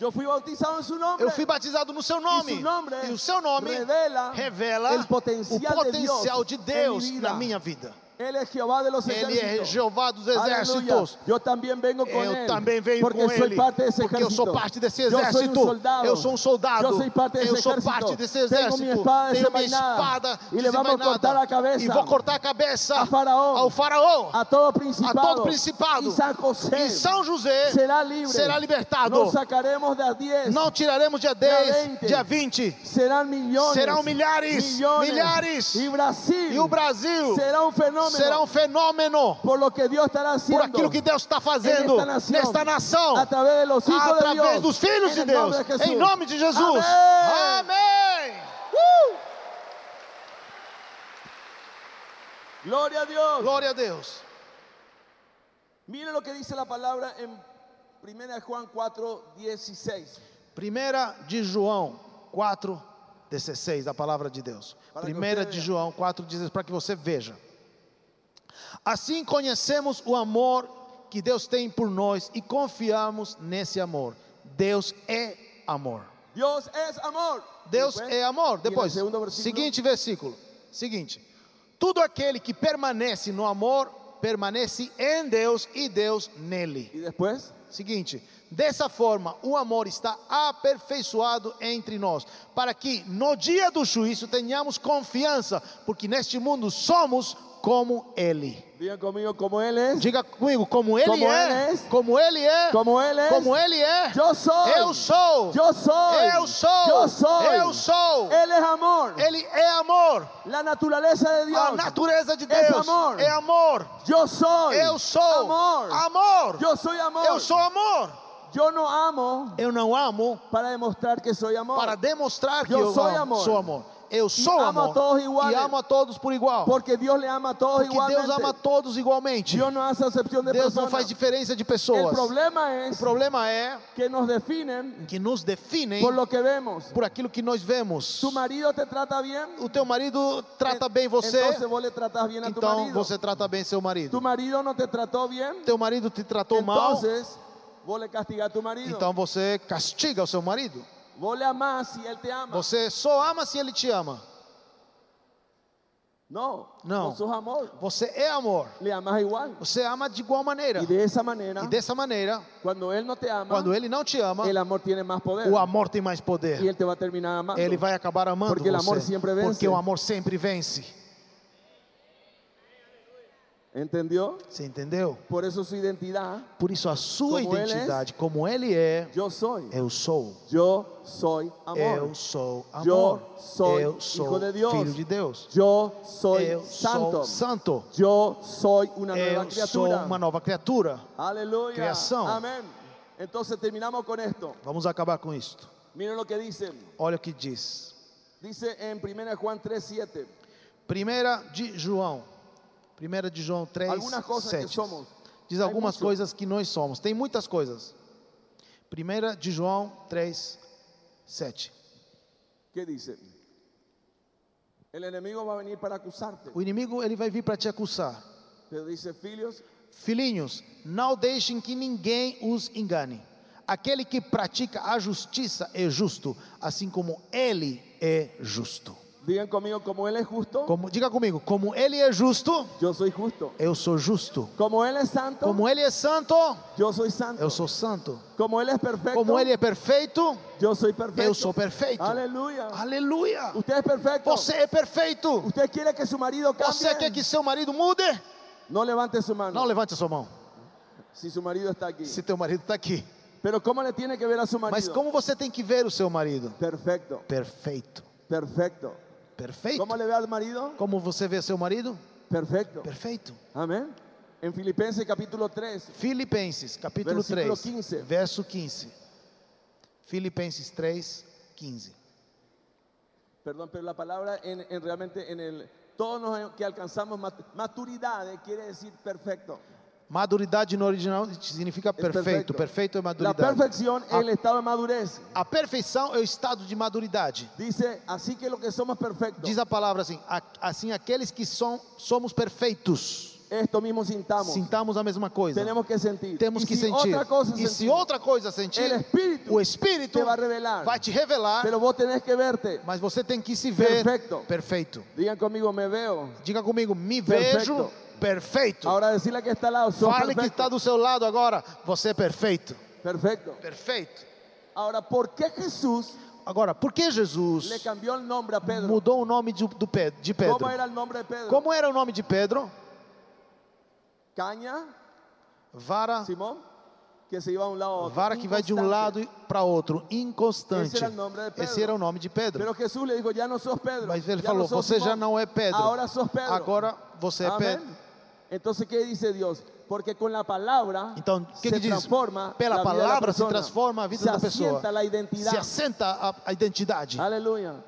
[SPEAKER 1] Yo fui bautizado en su nombre.
[SPEAKER 3] Eu fui batizado no seu nome.
[SPEAKER 1] E
[SPEAKER 3] E o seu nome
[SPEAKER 1] revela
[SPEAKER 3] revela
[SPEAKER 1] potencial
[SPEAKER 3] o
[SPEAKER 1] de
[SPEAKER 3] potencial de Deus
[SPEAKER 1] mi vida.
[SPEAKER 3] na minha vida.
[SPEAKER 1] Él es Jehová de los
[SPEAKER 3] Ele é Jeová dos exércitos.
[SPEAKER 1] Yo también vengo con
[SPEAKER 3] Eu
[SPEAKER 1] él.
[SPEAKER 3] também venho
[SPEAKER 1] porque
[SPEAKER 3] com ele. porque eu sou parte desse exército.
[SPEAKER 1] soldado.
[SPEAKER 3] Eu sou um soldado.
[SPEAKER 1] Yo soy parte desse
[SPEAKER 3] eu sou
[SPEAKER 1] ejército.
[SPEAKER 3] parte desse exército.
[SPEAKER 1] espada
[SPEAKER 3] Tenho minha espada
[SPEAKER 1] Y le vamos a
[SPEAKER 3] desenvainada.
[SPEAKER 1] cortar a cabeça
[SPEAKER 3] E vou cortar a cabeça
[SPEAKER 1] a Faraó.
[SPEAKER 3] ao faraó.
[SPEAKER 1] a todo
[SPEAKER 3] a
[SPEAKER 1] principado,
[SPEAKER 3] todo principado.
[SPEAKER 1] y San José
[SPEAKER 3] E São José
[SPEAKER 1] será libre.
[SPEAKER 3] será libertado.
[SPEAKER 1] Nos sacaremos de a 10.
[SPEAKER 3] Não tiraremos dia
[SPEAKER 1] Dia
[SPEAKER 3] 10,
[SPEAKER 1] 20.
[SPEAKER 3] dia 20.
[SPEAKER 1] serán millones.
[SPEAKER 3] Serão milhares,
[SPEAKER 1] millones.
[SPEAKER 3] milhares.
[SPEAKER 1] Y Brasil
[SPEAKER 3] E o Brasil
[SPEAKER 1] será un fenómeno.
[SPEAKER 3] Será um fenômeno
[SPEAKER 1] por lo que Dios estará haciendo.
[SPEAKER 3] por aquilo que Deus está fazendo
[SPEAKER 1] en esta nación,
[SPEAKER 3] nesta nação.
[SPEAKER 1] a través de los hijos de
[SPEAKER 3] através
[SPEAKER 1] Dios,
[SPEAKER 3] dos filhos de Deus,
[SPEAKER 1] de
[SPEAKER 3] em nome de Jesus.
[SPEAKER 1] Amém.
[SPEAKER 3] Amém.
[SPEAKER 1] Gloria a Dios.
[SPEAKER 3] Glória a Deus.
[SPEAKER 1] Mire lo que dice la palabra en 1 Juan 4, 16.
[SPEAKER 3] Primeira de João 4, 16, a palavra de Deus.
[SPEAKER 1] Para que
[SPEAKER 3] Primeira
[SPEAKER 1] você
[SPEAKER 3] de
[SPEAKER 1] veja.
[SPEAKER 3] João 4, 16, para que você veja. Assim conhecemos o amor que Deus tem por nós e confiamos nesse amor. Deus é amor.
[SPEAKER 1] Dios es amor.
[SPEAKER 3] Deus é amor.
[SPEAKER 1] y en
[SPEAKER 3] Depois,
[SPEAKER 1] versículo,
[SPEAKER 3] seguinte versículo. Seguinte. Tudo aquele que permanece no amor, permanece em Deus e Deus nele.
[SPEAKER 1] Y después,
[SPEAKER 3] Seguinte, dessa forma, o amor está aperfeiçoado entre nós, para que no dia do juízo tenhamos confiança, porque neste mundo somos como Ele.
[SPEAKER 1] digan conmigo como Él es.
[SPEAKER 3] Diga comigo, como Ele
[SPEAKER 1] Como
[SPEAKER 3] é,
[SPEAKER 1] Ele é.
[SPEAKER 3] como Ele é,
[SPEAKER 1] Como Él es.
[SPEAKER 3] como Ele é.
[SPEAKER 1] Yo soy.
[SPEAKER 3] Eu sou,
[SPEAKER 1] Yo soy.
[SPEAKER 3] eu sou,
[SPEAKER 1] Yo soy.
[SPEAKER 3] eu sou.
[SPEAKER 1] Él es amor.
[SPEAKER 3] Ele é amor.
[SPEAKER 1] La naturaleza de Dios.
[SPEAKER 3] A natureza de
[SPEAKER 1] Es
[SPEAKER 3] Deus
[SPEAKER 1] amor.
[SPEAKER 3] é amor.
[SPEAKER 1] Yo soy.
[SPEAKER 3] Eu sou
[SPEAKER 1] amor.
[SPEAKER 3] amor.
[SPEAKER 1] Yo soy amor.
[SPEAKER 3] Eu sou amor.
[SPEAKER 1] Yo no amo
[SPEAKER 3] Eu não amo
[SPEAKER 1] para demostrar que soy amor.
[SPEAKER 3] para demonstrar que
[SPEAKER 1] Eu
[SPEAKER 3] eu
[SPEAKER 1] sou
[SPEAKER 3] amo,
[SPEAKER 1] amor.
[SPEAKER 3] sou amor. Eu sou amor.
[SPEAKER 1] todos iguales.
[SPEAKER 3] E amo a todos por igual.
[SPEAKER 1] Porque le ama a todos
[SPEAKER 3] Porque
[SPEAKER 1] igualmente.
[SPEAKER 3] Deus ama a todos igualmente.
[SPEAKER 1] Hace excepción de
[SPEAKER 3] Deus não faz diferença de pessoas.
[SPEAKER 1] problema
[SPEAKER 3] O
[SPEAKER 1] es
[SPEAKER 3] problema é
[SPEAKER 1] que nos definen
[SPEAKER 3] que nos definem
[SPEAKER 1] por lo que vemos.
[SPEAKER 3] por aquilo que nós vemos.
[SPEAKER 1] Tu marido te trata bien.
[SPEAKER 3] O teu marido trata bem você, então você trata bem seu marido.
[SPEAKER 1] Tu marido no te trató bien.
[SPEAKER 3] Teu marido te tratou mal,
[SPEAKER 1] tu marido.
[SPEAKER 3] então você castiga o seu marido.
[SPEAKER 1] Vos le amás si él te ama.
[SPEAKER 3] Você só ama se ele te ama.
[SPEAKER 1] No,
[SPEAKER 3] No.
[SPEAKER 1] vos sos amor.
[SPEAKER 3] Você é amor.
[SPEAKER 1] Le amas igual.
[SPEAKER 3] Você ama de igual maneira.
[SPEAKER 1] Y de esa manera,
[SPEAKER 3] E dessa maneira,
[SPEAKER 1] cuando él no te ama,
[SPEAKER 3] quando ele não te ama,
[SPEAKER 1] el amor tiene más poder.
[SPEAKER 3] o amor tem mais poder.
[SPEAKER 1] Y él te va a terminar amando.
[SPEAKER 3] Ele vai acabar amando
[SPEAKER 1] Porque el amor
[SPEAKER 3] você.
[SPEAKER 1] siempre vence.
[SPEAKER 3] Porque o amor sempre vence.
[SPEAKER 1] ¿Entendió?
[SPEAKER 3] Você entendeu?
[SPEAKER 1] Por eso su identidad,
[SPEAKER 3] Por isso a sua
[SPEAKER 1] Como ele
[SPEAKER 3] identidade, como ele é,
[SPEAKER 1] yo soy.
[SPEAKER 3] eu sou.
[SPEAKER 1] Yo soy amor.
[SPEAKER 3] Eu sou amor.
[SPEAKER 1] soy
[SPEAKER 3] eu
[SPEAKER 1] hijo
[SPEAKER 3] sou
[SPEAKER 1] de Dios.
[SPEAKER 3] filho de Deus.
[SPEAKER 1] Yo soy
[SPEAKER 3] eu
[SPEAKER 1] santo.
[SPEAKER 3] sou santo.
[SPEAKER 1] Yo soy una nueva
[SPEAKER 3] Eu sou
[SPEAKER 1] criatura.
[SPEAKER 3] uma nova criatura.
[SPEAKER 1] Aleluya.
[SPEAKER 3] creación.
[SPEAKER 1] Amén. Entonces terminamos con esto.
[SPEAKER 3] Vamos acabar com isto.
[SPEAKER 1] Miren lo que dice.
[SPEAKER 3] Olha o que diz.
[SPEAKER 1] Dice en 1 Juan 3, 7.
[SPEAKER 3] Primeira de João. Primeira de João 3,
[SPEAKER 1] Algunas cosas
[SPEAKER 3] 7.
[SPEAKER 1] que somos.
[SPEAKER 3] Diz
[SPEAKER 1] Hay
[SPEAKER 3] algumas
[SPEAKER 1] mucho.
[SPEAKER 3] coisas que nós somos. Tem muitas coisas. Primeira de João 3, 7.
[SPEAKER 1] ¿Qué dice? El enemigo va a venir para acusarte.
[SPEAKER 3] O inimigo ele vai vir para te acusar.
[SPEAKER 1] Pero dice, filhos,
[SPEAKER 3] Filhinhos, não deixem que ninguém os engane. Aquele que pratica a justiça é justo, assim como ele é justo.
[SPEAKER 1] Digan conmigo, como Él es justo,
[SPEAKER 3] Como, diga comigo, como ele é justo,
[SPEAKER 1] yo soy justo.
[SPEAKER 3] eu sou justo.
[SPEAKER 1] Como Él es santo,
[SPEAKER 3] Como ele é santo,
[SPEAKER 1] yo soy santo.
[SPEAKER 3] eu sou santo.
[SPEAKER 1] Como Él es perfecto,
[SPEAKER 3] Como ele é perfeito,
[SPEAKER 1] yo soy perfecto.
[SPEAKER 3] eu sou perfeito.
[SPEAKER 1] Aleluya.
[SPEAKER 3] Aleluia!
[SPEAKER 1] Usted es perfecto.
[SPEAKER 3] Você é perfeito.
[SPEAKER 1] Usted quiere que su marido cambie.
[SPEAKER 3] Você quer que seu marido mude?
[SPEAKER 1] No levante su mano.
[SPEAKER 3] Não levante sua mão.
[SPEAKER 1] Si su marido está aquí.
[SPEAKER 3] Se teu marido está aqui.
[SPEAKER 1] Pero ¿cómo le tiene que ver a su
[SPEAKER 3] Mas como você tem que ver o seu marido?
[SPEAKER 1] Perfecto,
[SPEAKER 3] Perfeito.
[SPEAKER 1] perfecto.
[SPEAKER 3] Perfeito.
[SPEAKER 1] ¿Cómo le ve al marido?
[SPEAKER 3] Como você vê seu marido?
[SPEAKER 1] Perfecto.
[SPEAKER 3] Perfeito.
[SPEAKER 1] Amén. En Filipenses capítulo 3,
[SPEAKER 3] Filipenses, capítulo
[SPEAKER 1] Versículo
[SPEAKER 3] 3,
[SPEAKER 1] 15.
[SPEAKER 3] verso 15. Filipenses 3, 15.
[SPEAKER 1] perdón, pero la palabra en, en realmente en el todos nos- que alcanzamos mat- maturidad eh, quiere decir perfecto.
[SPEAKER 3] Maduridade no original significa perfeito. Perfeito é
[SPEAKER 1] La
[SPEAKER 3] maduridade.
[SPEAKER 1] perfección es el estado de madurez.
[SPEAKER 3] A perfeição é o estado de maduridade.
[SPEAKER 1] Dice, así que lo que somos perfectos,
[SPEAKER 3] Diz a palavra assim: a- assim aqueles que são, somos perfeitos,
[SPEAKER 1] esto mismo sintamos.
[SPEAKER 3] sintamos a mesma coisa.
[SPEAKER 1] Tenemos que sentir.
[SPEAKER 3] Temos que
[SPEAKER 1] si
[SPEAKER 3] sentir. E se
[SPEAKER 1] sentimos,
[SPEAKER 3] outra coisa sentir,
[SPEAKER 1] El Espírito
[SPEAKER 3] o Espírito
[SPEAKER 1] te va a revelar.
[SPEAKER 3] vai te revelar,
[SPEAKER 1] que
[SPEAKER 3] mas você tem que se ver
[SPEAKER 1] Perfecto.
[SPEAKER 3] perfeito.
[SPEAKER 1] Digan conmigo, me veo.
[SPEAKER 3] Diga comigo, me
[SPEAKER 1] Perfeito.
[SPEAKER 3] vejo perfeito.
[SPEAKER 1] Ahora decirle que está al lado, sos
[SPEAKER 3] Fale que está do seu lado agora, você é perfeito.
[SPEAKER 1] Perfecto.
[SPEAKER 3] Perfeito.
[SPEAKER 1] Ahora, ¿por qué Jesús
[SPEAKER 3] Agora, por que
[SPEAKER 1] le
[SPEAKER 3] Jesus
[SPEAKER 1] Pedro?
[SPEAKER 3] mudou o nome de, do Pe- de Pedro?
[SPEAKER 1] ¿Cómo era el nombre de Pedro?
[SPEAKER 3] Como era o nome de Pedro?
[SPEAKER 1] Caña,
[SPEAKER 3] Vara,
[SPEAKER 1] Simón, que se iba a un lado a otro.
[SPEAKER 3] vara que vai de um lado para outro, inconstante.
[SPEAKER 1] Esse era o nome de Pedro.
[SPEAKER 3] Esse era o nome de Pedro.
[SPEAKER 1] Jesús le dijo, ya no sos Pedro.
[SPEAKER 3] Mas ele
[SPEAKER 1] ya
[SPEAKER 3] falou: você já não é Pedro.
[SPEAKER 1] Ahora sos Pedro.
[SPEAKER 3] Agora você é
[SPEAKER 1] Amén.
[SPEAKER 3] Pedro.
[SPEAKER 1] Entonces, ¿qué dice Dios? Porque con la palabra
[SPEAKER 3] Então, que,
[SPEAKER 1] se
[SPEAKER 3] que
[SPEAKER 1] transforma
[SPEAKER 3] Pela palavra se transforma a vida
[SPEAKER 1] se
[SPEAKER 3] da pessoa.
[SPEAKER 1] asienta la identidad.
[SPEAKER 3] Se assenta a, a identidade.
[SPEAKER 1] Aleluya.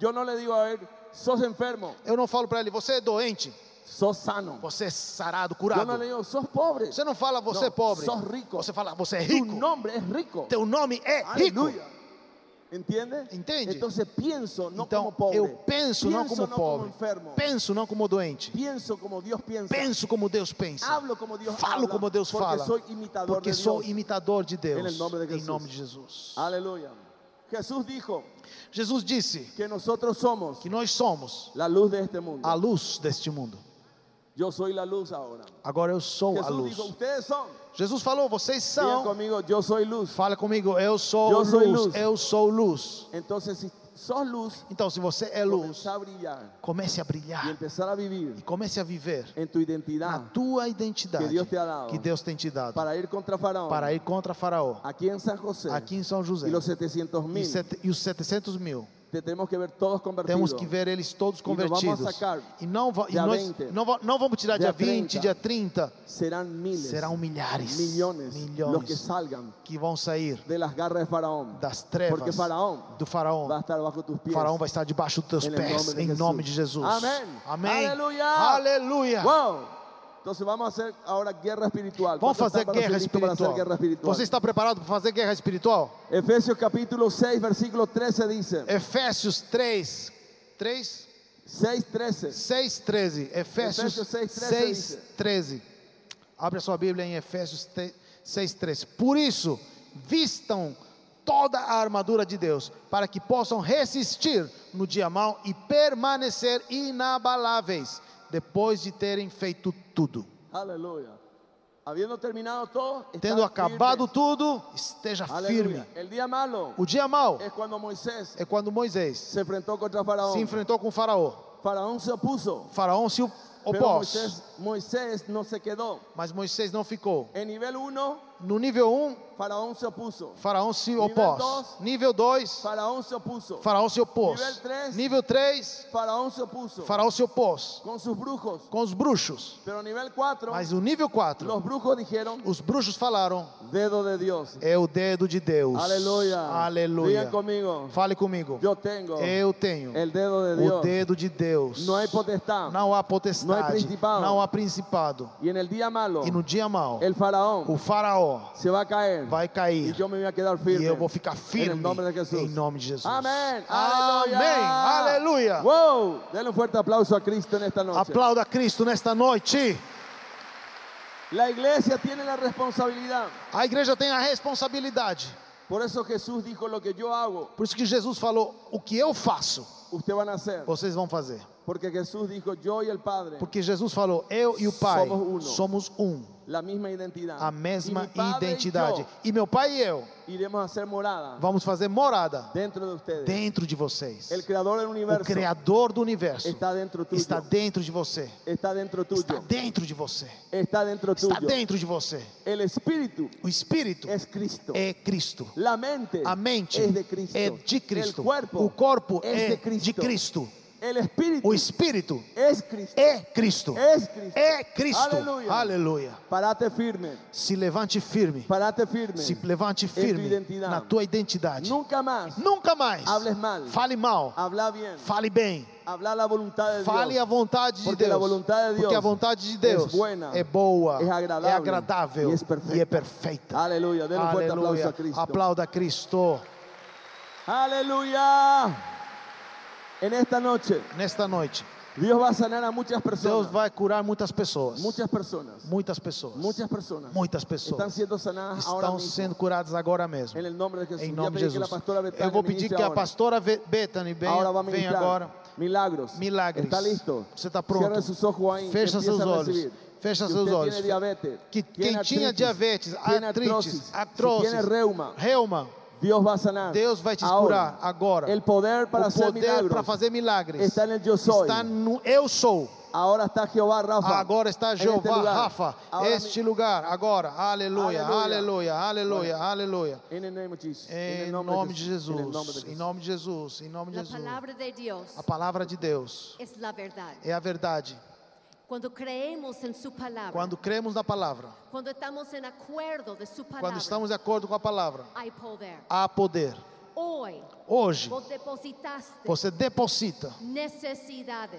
[SPEAKER 1] Yo no le digo a ver, sos enfermo,
[SPEAKER 3] Eu não falo para ele, você é doente,
[SPEAKER 1] sos sano.
[SPEAKER 3] você é sarado, curado.
[SPEAKER 1] no le digo, sos pobre.
[SPEAKER 3] Você não fala, você
[SPEAKER 1] Não,
[SPEAKER 3] é pobre.
[SPEAKER 1] sos rico.
[SPEAKER 3] Você fala, você é
[SPEAKER 1] Tu
[SPEAKER 3] rico.
[SPEAKER 1] nombre es rico.
[SPEAKER 3] Teu nome é rico.
[SPEAKER 1] ¿Entiende?
[SPEAKER 3] Entende?
[SPEAKER 1] Entonces pienso no
[SPEAKER 3] Então,
[SPEAKER 1] como pobre.
[SPEAKER 3] eu penso não como
[SPEAKER 1] no
[SPEAKER 3] pobre.
[SPEAKER 1] enfermo.
[SPEAKER 3] Penso não como doente.
[SPEAKER 1] Pienso como Dios piensa.
[SPEAKER 3] Penso como Deus pensa.
[SPEAKER 1] Hablo como Dios
[SPEAKER 3] Falo
[SPEAKER 1] habla,
[SPEAKER 3] como Deus
[SPEAKER 1] porque
[SPEAKER 3] fala. Porque
[SPEAKER 1] de
[SPEAKER 3] sou imitador de Deus.
[SPEAKER 1] En el nombre de
[SPEAKER 3] Em nome de Jesus.
[SPEAKER 1] Aleluya. Jesús dijo
[SPEAKER 3] Jesus disse
[SPEAKER 1] que nosotros somos
[SPEAKER 3] que nós somos
[SPEAKER 1] la luz de este mundo.
[SPEAKER 3] a luz deste mundo.
[SPEAKER 1] Yo soy la luz ahora.
[SPEAKER 3] Agora eu sou a
[SPEAKER 1] Jesús
[SPEAKER 3] luz.
[SPEAKER 1] dijo.
[SPEAKER 3] Jesus falou, vocês são.
[SPEAKER 1] conmigo, yo soy luz.
[SPEAKER 3] Fala comigo, eu sou
[SPEAKER 1] Eu sou
[SPEAKER 3] luz.
[SPEAKER 1] luz.
[SPEAKER 3] Eu sou luz.
[SPEAKER 1] Entonces, si sos luz,
[SPEAKER 3] Então, se você é luz,
[SPEAKER 1] a brillar
[SPEAKER 3] comece a brilhar
[SPEAKER 1] empezar a vivir
[SPEAKER 3] e comece a viver
[SPEAKER 1] en tu
[SPEAKER 3] na
[SPEAKER 1] identidad
[SPEAKER 3] tua identidade
[SPEAKER 1] que Deus te ha dado.
[SPEAKER 3] que Deus tem te dado
[SPEAKER 1] para ir contra Faraón.
[SPEAKER 3] para ir contra Faraó
[SPEAKER 1] Aquí en San José
[SPEAKER 3] aqui em São José
[SPEAKER 1] y los 700
[SPEAKER 3] e,
[SPEAKER 1] mil,
[SPEAKER 3] sete- e os 700 mil.
[SPEAKER 1] Que ver todos convertidos.
[SPEAKER 3] Temos que ver eles todos convertidos. E não, e nós
[SPEAKER 1] 20,
[SPEAKER 3] não, não vamos tirar
[SPEAKER 1] dia
[SPEAKER 3] dia 20,
[SPEAKER 1] 30,
[SPEAKER 3] dia 30.
[SPEAKER 1] Serán miles,
[SPEAKER 3] Serão milhares, milhões
[SPEAKER 1] los que salgan
[SPEAKER 3] que vão sair das trevas
[SPEAKER 1] Porque Faraón
[SPEAKER 3] do faraó.
[SPEAKER 1] va a estar bajo tus pies.
[SPEAKER 3] Faraó vai estar debaixo dos teus pés,
[SPEAKER 1] nombre de
[SPEAKER 3] em
[SPEAKER 1] Jesús.
[SPEAKER 3] nome de Jesus.
[SPEAKER 1] Amém.
[SPEAKER 3] Amém.
[SPEAKER 1] Aleluia.
[SPEAKER 3] Aleluia.
[SPEAKER 1] Wow. Entonces vamos a hacer ahora guerra espiritual.
[SPEAKER 3] Vamos
[SPEAKER 1] ¿Cuántos
[SPEAKER 3] fazer guerra espiritual.
[SPEAKER 1] guerra espiritual?
[SPEAKER 3] Você está preparado para fazer guerra espiritual?
[SPEAKER 1] Efesios capítulo 6, versículo 13 dice.
[SPEAKER 3] Efésios 3, 3,
[SPEAKER 1] 6, 13.
[SPEAKER 3] 6, 13. Efésios
[SPEAKER 1] Efésios 6, 13
[SPEAKER 3] 6,
[SPEAKER 1] dice.
[SPEAKER 3] 13. Abre a sua Bíblia em Efésios 6, 13. Por isso, vistam toda a armadura de Deus, para que possam resistir no dia mau e permanecer inabaláveis, depois de terem feito tudo.
[SPEAKER 1] Terminado todo,
[SPEAKER 3] Tendo acabado
[SPEAKER 1] firmes.
[SPEAKER 3] tudo, esteja
[SPEAKER 1] Aleluya.
[SPEAKER 3] firme.
[SPEAKER 1] El día malo
[SPEAKER 3] O dia mau
[SPEAKER 1] es cuando Moisés
[SPEAKER 3] é quando Moisés
[SPEAKER 1] se Faraón.
[SPEAKER 3] se enfrentou com o Faraó.
[SPEAKER 1] Faraón se opuso.
[SPEAKER 3] Faraó se opôs,
[SPEAKER 1] Moisés, Moisés no se quedó.
[SPEAKER 3] mas Moisés não ficou.
[SPEAKER 1] En nivel 1,
[SPEAKER 3] No nível 1,
[SPEAKER 1] Faraón se opuso.
[SPEAKER 3] Faraó se opôs.
[SPEAKER 1] dois.
[SPEAKER 3] Nível 2,
[SPEAKER 1] Faraón se opuso.
[SPEAKER 3] Faraó se opôs.
[SPEAKER 1] Nível três.
[SPEAKER 3] Nível 3,
[SPEAKER 1] Faraón se opuso.
[SPEAKER 3] Faraó se opôs
[SPEAKER 1] Con sus brujos.
[SPEAKER 3] com os bruxos.
[SPEAKER 1] Pero nivel 4,
[SPEAKER 3] Mas o nível 4,
[SPEAKER 1] los brujos dijeron,
[SPEAKER 3] os bruxos falaram:
[SPEAKER 1] dedo de Dios.
[SPEAKER 3] é o dedo de Deus. Aleluia.
[SPEAKER 1] Digan conmigo.
[SPEAKER 3] Fale comigo.
[SPEAKER 1] Yo tengo
[SPEAKER 3] Eu tenho
[SPEAKER 1] el dedo de
[SPEAKER 3] o dedo de Deus.
[SPEAKER 1] No hay potestad.
[SPEAKER 3] Não há
[SPEAKER 1] Não há
[SPEAKER 3] potestade,
[SPEAKER 1] principado.
[SPEAKER 3] não há principado.
[SPEAKER 1] Y en el día malo,
[SPEAKER 3] E no dia mau,
[SPEAKER 1] el faraón
[SPEAKER 3] o Faraó
[SPEAKER 1] se va a caer.
[SPEAKER 3] vai cair.
[SPEAKER 1] yo me voy a quedar firme.
[SPEAKER 3] E eu vou ficar firme
[SPEAKER 1] el nombre de Jesús.
[SPEAKER 3] em nome de Jesus. Amém.
[SPEAKER 1] Aleluya.
[SPEAKER 3] Aleluia.
[SPEAKER 1] Wow. Denle un fuerte aplauso a Cristo en esta noche.
[SPEAKER 3] Aplauda Cristo nesta noite.
[SPEAKER 1] La iglesia tiene la responsabilidad.
[SPEAKER 3] A igreja tem a responsabilidade.
[SPEAKER 1] Por eso Jesús dijo lo que yo hago.
[SPEAKER 3] Por isso que Jesus falou: o que eu faço,
[SPEAKER 1] Usted a
[SPEAKER 3] vocês vão fazer.
[SPEAKER 1] Porque Jesús dijo, yo y el Padre,
[SPEAKER 3] Porque Jesus falou: Eu e o Pai
[SPEAKER 1] Somos uno.
[SPEAKER 3] somos um,
[SPEAKER 1] la misma identidad.
[SPEAKER 3] a mesma
[SPEAKER 1] y
[SPEAKER 3] identidade. E meu Pai e eu
[SPEAKER 1] iremos a hacer morada
[SPEAKER 3] vamos fazer morada
[SPEAKER 1] dentro de ustedes.
[SPEAKER 3] dentro de vocês.
[SPEAKER 1] El creador del
[SPEAKER 3] O
[SPEAKER 1] universo
[SPEAKER 3] Criador do universo
[SPEAKER 1] está dentro tuyo.
[SPEAKER 3] está dentro de você.
[SPEAKER 1] Está dentro tuyo.
[SPEAKER 3] Está dentro de você.
[SPEAKER 1] Está dentro
[SPEAKER 3] Está
[SPEAKER 1] tuyo.
[SPEAKER 3] dentro de você.
[SPEAKER 1] El espíritu
[SPEAKER 3] O Espírito
[SPEAKER 1] es Cristo.
[SPEAKER 3] é Cristo.
[SPEAKER 1] La mente,
[SPEAKER 3] A mente
[SPEAKER 1] es de Cristo.
[SPEAKER 3] é de Cristo. O corpo
[SPEAKER 1] es
[SPEAKER 3] é
[SPEAKER 1] de Cristo.
[SPEAKER 3] De Cristo. O Espírito
[SPEAKER 1] es Cristo.
[SPEAKER 3] é Cristo.
[SPEAKER 1] Es Cristo.
[SPEAKER 3] É Cristo.
[SPEAKER 1] Aleluia.
[SPEAKER 3] Aleluia.
[SPEAKER 1] Parate firme.
[SPEAKER 3] Se levante firme.
[SPEAKER 1] Parate firme.
[SPEAKER 3] Se levante
[SPEAKER 1] tu
[SPEAKER 3] firme na tua identidade.
[SPEAKER 1] Nunca más
[SPEAKER 3] Nunca mais
[SPEAKER 1] hables mal.
[SPEAKER 3] fale mal.
[SPEAKER 1] Habla bien.
[SPEAKER 3] Fale bem.
[SPEAKER 1] Habla la voluntad de
[SPEAKER 3] Fale a vontade de Deus.
[SPEAKER 1] vontade de Deus
[SPEAKER 3] Porque a vontade de Deus
[SPEAKER 1] é buena,
[SPEAKER 3] é boa,
[SPEAKER 1] é agradável e é perfeita. Denle un fuerte aplauso
[SPEAKER 3] Aleluia.
[SPEAKER 1] a Cristo.
[SPEAKER 3] Aplauda a Cristo
[SPEAKER 1] Aleluya. En esta noche,
[SPEAKER 3] nesta noite.
[SPEAKER 1] Dios va a sanar a muchas
[SPEAKER 3] Deus
[SPEAKER 1] personas.
[SPEAKER 3] vai curar muitas pessoas.
[SPEAKER 1] Muchas personas.
[SPEAKER 3] Muitas pessoas.
[SPEAKER 1] Muchas personas.
[SPEAKER 3] Muitas
[SPEAKER 1] Están
[SPEAKER 3] pessoas
[SPEAKER 1] siendo sanadas ahora
[SPEAKER 3] estão
[SPEAKER 1] mismo.
[SPEAKER 3] sendo curadas agora mesmo.
[SPEAKER 1] En el nombre de Jesús.
[SPEAKER 3] Em nome de Jesus. Eu vou pedir que a pastora Bethany venha, venha agora.
[SPEAKER 1] milagros.
[SPEAKER 3] Milagres.
[SPEAKER 1] Está listo.
[SPEAKER 3] Você está pronto?
[SPEAKER 1] Sus ojos ahí.
[SPEAKER 3] Fecha seus olhos. Fecha seus olhos. Que quem tinha diabetes,
[SPEAKER 1] tiene
[SPEAKER 3] artritis,
[SPEAKER 1] artrosis, si
[SPEAKER 3] artrose,
[SPEAKER 1] tiene reuma,
[SPEAKER 3] reuma,
[SPEAKER 1] Dios va a sanar.
[SPEAKER 3] Deus vai te
[SPEAKER 1] Ahora,
[SPEAKER 3] curar agora.
[SPEAKER 1] El poder para
[SPEAKER 3] o poder para fazer milagres
[SPEAKER 1] está en el yo soy.
[SPEAKER 3] está no eu sou.
[SPEAKER 1] Ahora está Jehová Rafa.
[SPEAKER 3] Agora está Jeová. Rafa, este lugar, agora. Aleluia,
[SPEAKER 1] Aleluia.
[SPEAKER 3] aleluia, aleluia, Em nome de Jesus, em nome de Jesus, em nome de Jesus. A palavra de Deus é a verdade.
[SPEAKER 4] Cuando creemos en su palabra,
[SPEAKER 3] Quando cremos na palavra,
[SPEAKER 4] cuando estamos en acuerdo de su palabra,
[SPEAKER 3] quando estamos de acordo com a palavra,
[SPEAKER 4] poder.
[SPEAKER 3] há poder. Hoje,
[SPEAKER 4] depositaste
[SPEAKER 3] você deposita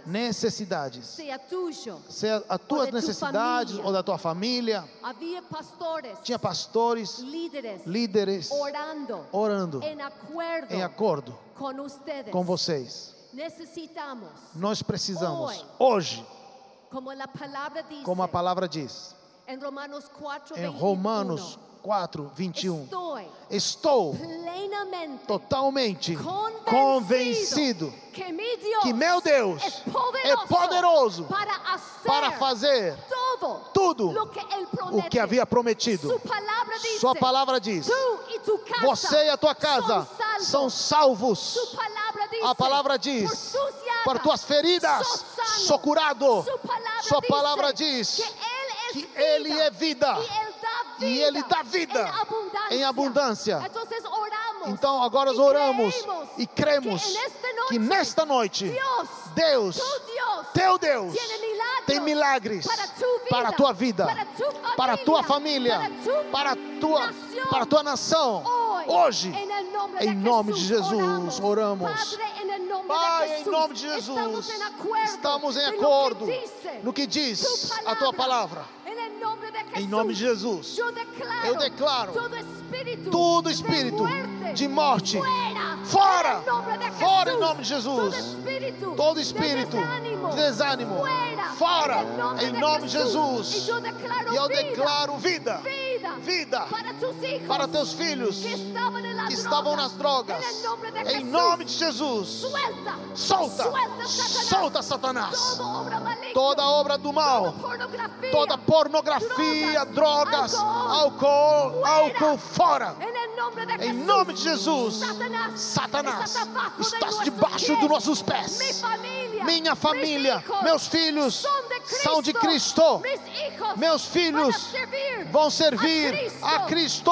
[SPEAKER 3] necessidades,
[SPEAKER 4] sea tuyo.
[SPEAKER 3] seja as tuas
[SPEAKER 4] de tua
[SPEAKER 3] necessidades ou da tua família.
[SPEAKER 4] Había pastores,
[SPEAKER 3] Tinha pastores,
[SPEAKER 4] líderes,
[SPEAKER 3] líderes
[SPEAKER 4] orando
[SPEAKER 3] orando
[SPEAKER 4] en acuerdo
[SPEAKER 3] em acordo
[SPEAKER 4] ustedes.
[SPEAKER 3] com vocês.
[SPEAKER 4] Necesitamos,
[SPEAKER 3] Nós precisamos,
[SPEAKER 4] Hoje.
[SPEAKER 3] hoje,
[SPEAKER 4] como
[SPEAKER 3] a palavra diz,
[SPEAKER 4] en Romanos 4,
[SPEAKER 3] em Romanos 4, 21,
[SPEAKER 4] estoy
[SPEAKER 3] estou
[SPEAKER 4] plenamente
[SPEAKER 3] totalmente
[SPEAKER 4] convencido,
[SPEAKER 3] convencido
[SPEAKER 4] que, mi Dios
[SPEAKER 3] que meu Deus é poderoso
[SPEAKER 4] para
[SPEAKER 3] fazer tudo o que havia prometido. Sua palavra diz: Você e a tua casa são
[SPEAKER 4] salvos.
[SPEAKER 3] A palavra diz: Por tuas feridas
[SPEAKER 4] sou
[SPEAKER 3] curado. Sua palavra diz
[SPEAKER 4] que vida,
[SPEAKER 3] Ele é vida.
[SPEAKER 4] E ele dá vida, em abundância. oramos,
[SPEAKER 3] Então agora oramos e cremos
[SPEAKER 4] que, nesta noite, Deus,
[SPEAKER 3] teu Deus, tem milagres
[SPEAKER 4] para,
[SPEAKER 3] a tua vida,
[SPEAKER 4] para,
[SPEAKER 3] a tua família,
[SPEAKER 4] para,
[SPEAKER 3] a tua,
[SPEAKER 4] nação.
[SPEAKER 3] para a tua nação.
[SPEAKER 4] Hoje, em nome, de Jesus,
[SPEAKER 3] oramos. Pai, em nome de Jesus,
[SPEAKER 4] estamos em acordo, no que
[SPEAKER 3] diz a tua palavra.
[SPEAKER 4] Em nome de Jesus, eu declaro todo espírito, de morte, fora,
[SPEAKER 3] fora,
[SPEAKER 4] em nome de Jesus, todo espírito, de desânimo,
[SPEAKER 3] de desânimo,
[SPEAKER 4] fora, em nome, de, Jesus. E eu declaro vida,
[SPEAKER 3] vida,
[SPEAKER 4] para
[SPEAKER 3] teus filhos
[SPEAKER 4] que estavam,
[SPEAKER 3] nas drogas.
[SPEAKER 4] em nome de Jesus.
[SPEAKER 3] solta, solta Satanás.
[SPEAKER 4] Toda obra
[SPEAKER 3] do mal, toda pornografia, drogas, álcool, álcool fora.
[SPEAKER 4] Em nome de,
[SPEAKER 3] Em
[SPEAKER 4] Jesus.
[SPEAKER 3] nome de Jesus,
[SPEAKER 4] Satanás, está debaixo
[SPEAKER 3] dos nossos pés. Minha família,
[SPEAKER 4] meus
[SPEAKER 3] filhos
[SPEAKER 4] são de Cristo. Meus
[SPEAKER 3] filhos
[SPEAKER 4] vão servir
[SPEAKER 3] vão servir a Cristo.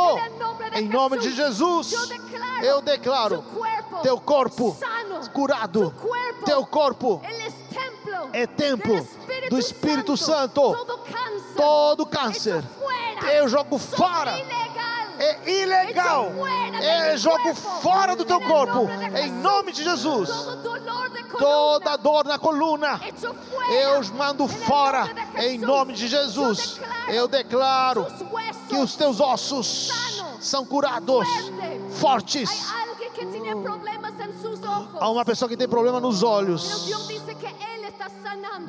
[SPEAKER 3] Em nome de Jesus, eu declaro teu corpo curado, teu corpo é templo do Espírito Santo. Todo câncer eu jogo fora. É ilegal. Eu jogo fora do teu corpo. Em nome de Jesus. Toda dor na coluna. Eu os mando fora. Em nome de Jesus. Eu declaro que os teus ossos são curados, fortes. Há uma pessoa que tem problema nos olhos.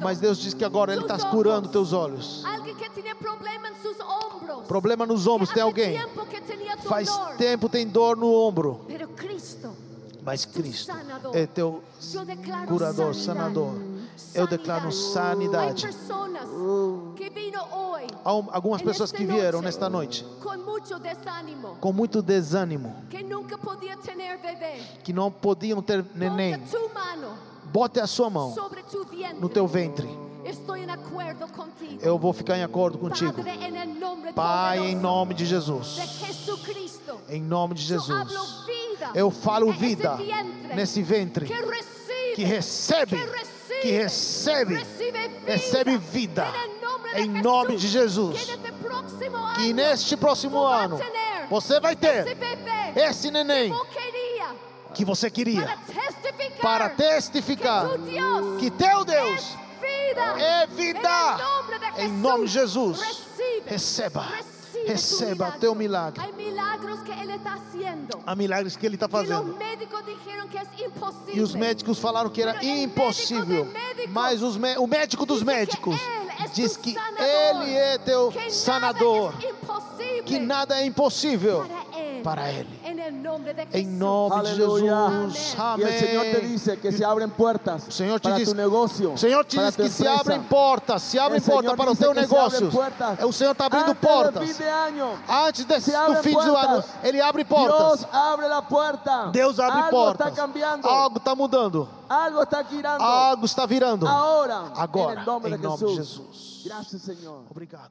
[SPEAKER 3] Mas Deus diz que agora Ele está curando teus olhos.
[SPEAKER 4] Problema
[SPEAKER 3] nos ombros, tem alguém? Faz tempo tem dor no ombro. Mas Cristo é teu curador, sanador. Eu declaro sanidade. Um- algumas pessoas que vieram nesta noite com muito desânimo,
[SPEAKER 4] que
[SPEAKER 3] não podiam ter neném. Bote a sua mão no teu ventre. Eu vou ficar em acordo contigo. Pai, em nome de Jesus. Em nome de Jesus. Eu falo vida nesse ventre
[SPEAKER 4] que recebe,
[SPEAKER 3] que recebe,
[SPEAKER 4] recebe, vida,
[SPEAKER 3] Em nome de. Jesus.
[SPEAKER 4] Que neste próximo
[SPEAKER 3] ano você vai ter esse neném
[SPEAKER 4] que
[SPEAKER 3] você queria
[SPEAKER 4] para testificar, que
[SPEAKER 3] teu Deus
[SPEAKER 4] é vida,
[SPEAKER 3] é.
[SPEAKER 4] Em nome de Jesus,
[SPEAKER 3] Receba, receba teu milagre.
[SPEAKER 4] Que ele está fazendo.
[SPEAKER 3] Há milagres que ele está
[SPEAKER 4] os
[SPEAKER 3] fazendo.
[SPEAKER 4] é.
[SPEAKER 3] E os médicos falaram que era impossível. Mas o médico dos médicos diz que. Ele é teu sanador. Que nada é impossível
[SPEAKER 4] para ele.
[SPEAKER 3] para Ele.
[SPEAKER 4] En el nombre de
[SPEAKER 3] Em
[SPEAKER 4] Jesús.
[SPEAKER 3] nome de. Jesus.
[SPEAKER 1] Y el Señor te
[SPEAKER 3] Amém.
[SPEAKER 1] dice que se abren puertas
[SPEAKER 3] O Senhor te
[SPEAKER 1] para
[SPEAKER 3] diz,
[SPEAKER 1] tu negocio.
[SPEAKER 3] o Senhor te diz que se abrem portas, se abrem
[SPEAKER 1] Señor
[SPEAKER 3] portas para o
[SPEAKER 1] dice
[SPEAKER 3] teu
[SPEAKER 1] que se abren
[SPEAKER 3] negócio.
[SPEAKER 1] puertas.
[SPEAKER 3] O Senhor está abrindo
[SPEAKER 1] Antes
[SPEAKER 3] portas.
[SPEAKER 1] de año,
[SPEAKER 3] Antes desse,
[SPEAKER 1] Se
[SPEAKER 3] do fim do ano. Ele abre
[SPEAKER 1] Dios
[SPEAKER 3] portas.
[SPEAKER 1] abre la puerta.
[SPEAKER 3] Deus abre
[SPEAKER 1] Algo
[SPEAKER 3] portas.
[SPEAKER 1] está cambiando.
[SPEAKER 3] Algo está mudando.
[SPEAKER 1] Algo está girando.
[SPEAKER 3] Algo está virando.
[SPEAKER 1] Ahora,
[SPEAKER 3] Agora,
[SPEAKER 1] en el nombre
[SPEAKER 3] em
[SPEAKER 1] de
[SPEAKER 3] nome de
[SPEAKER 1] Jesús.
[SPEAKER 3] Jesus.
[SPEAKER 1] Gracias, Señor.
[SPEAKER 3] Obrigado.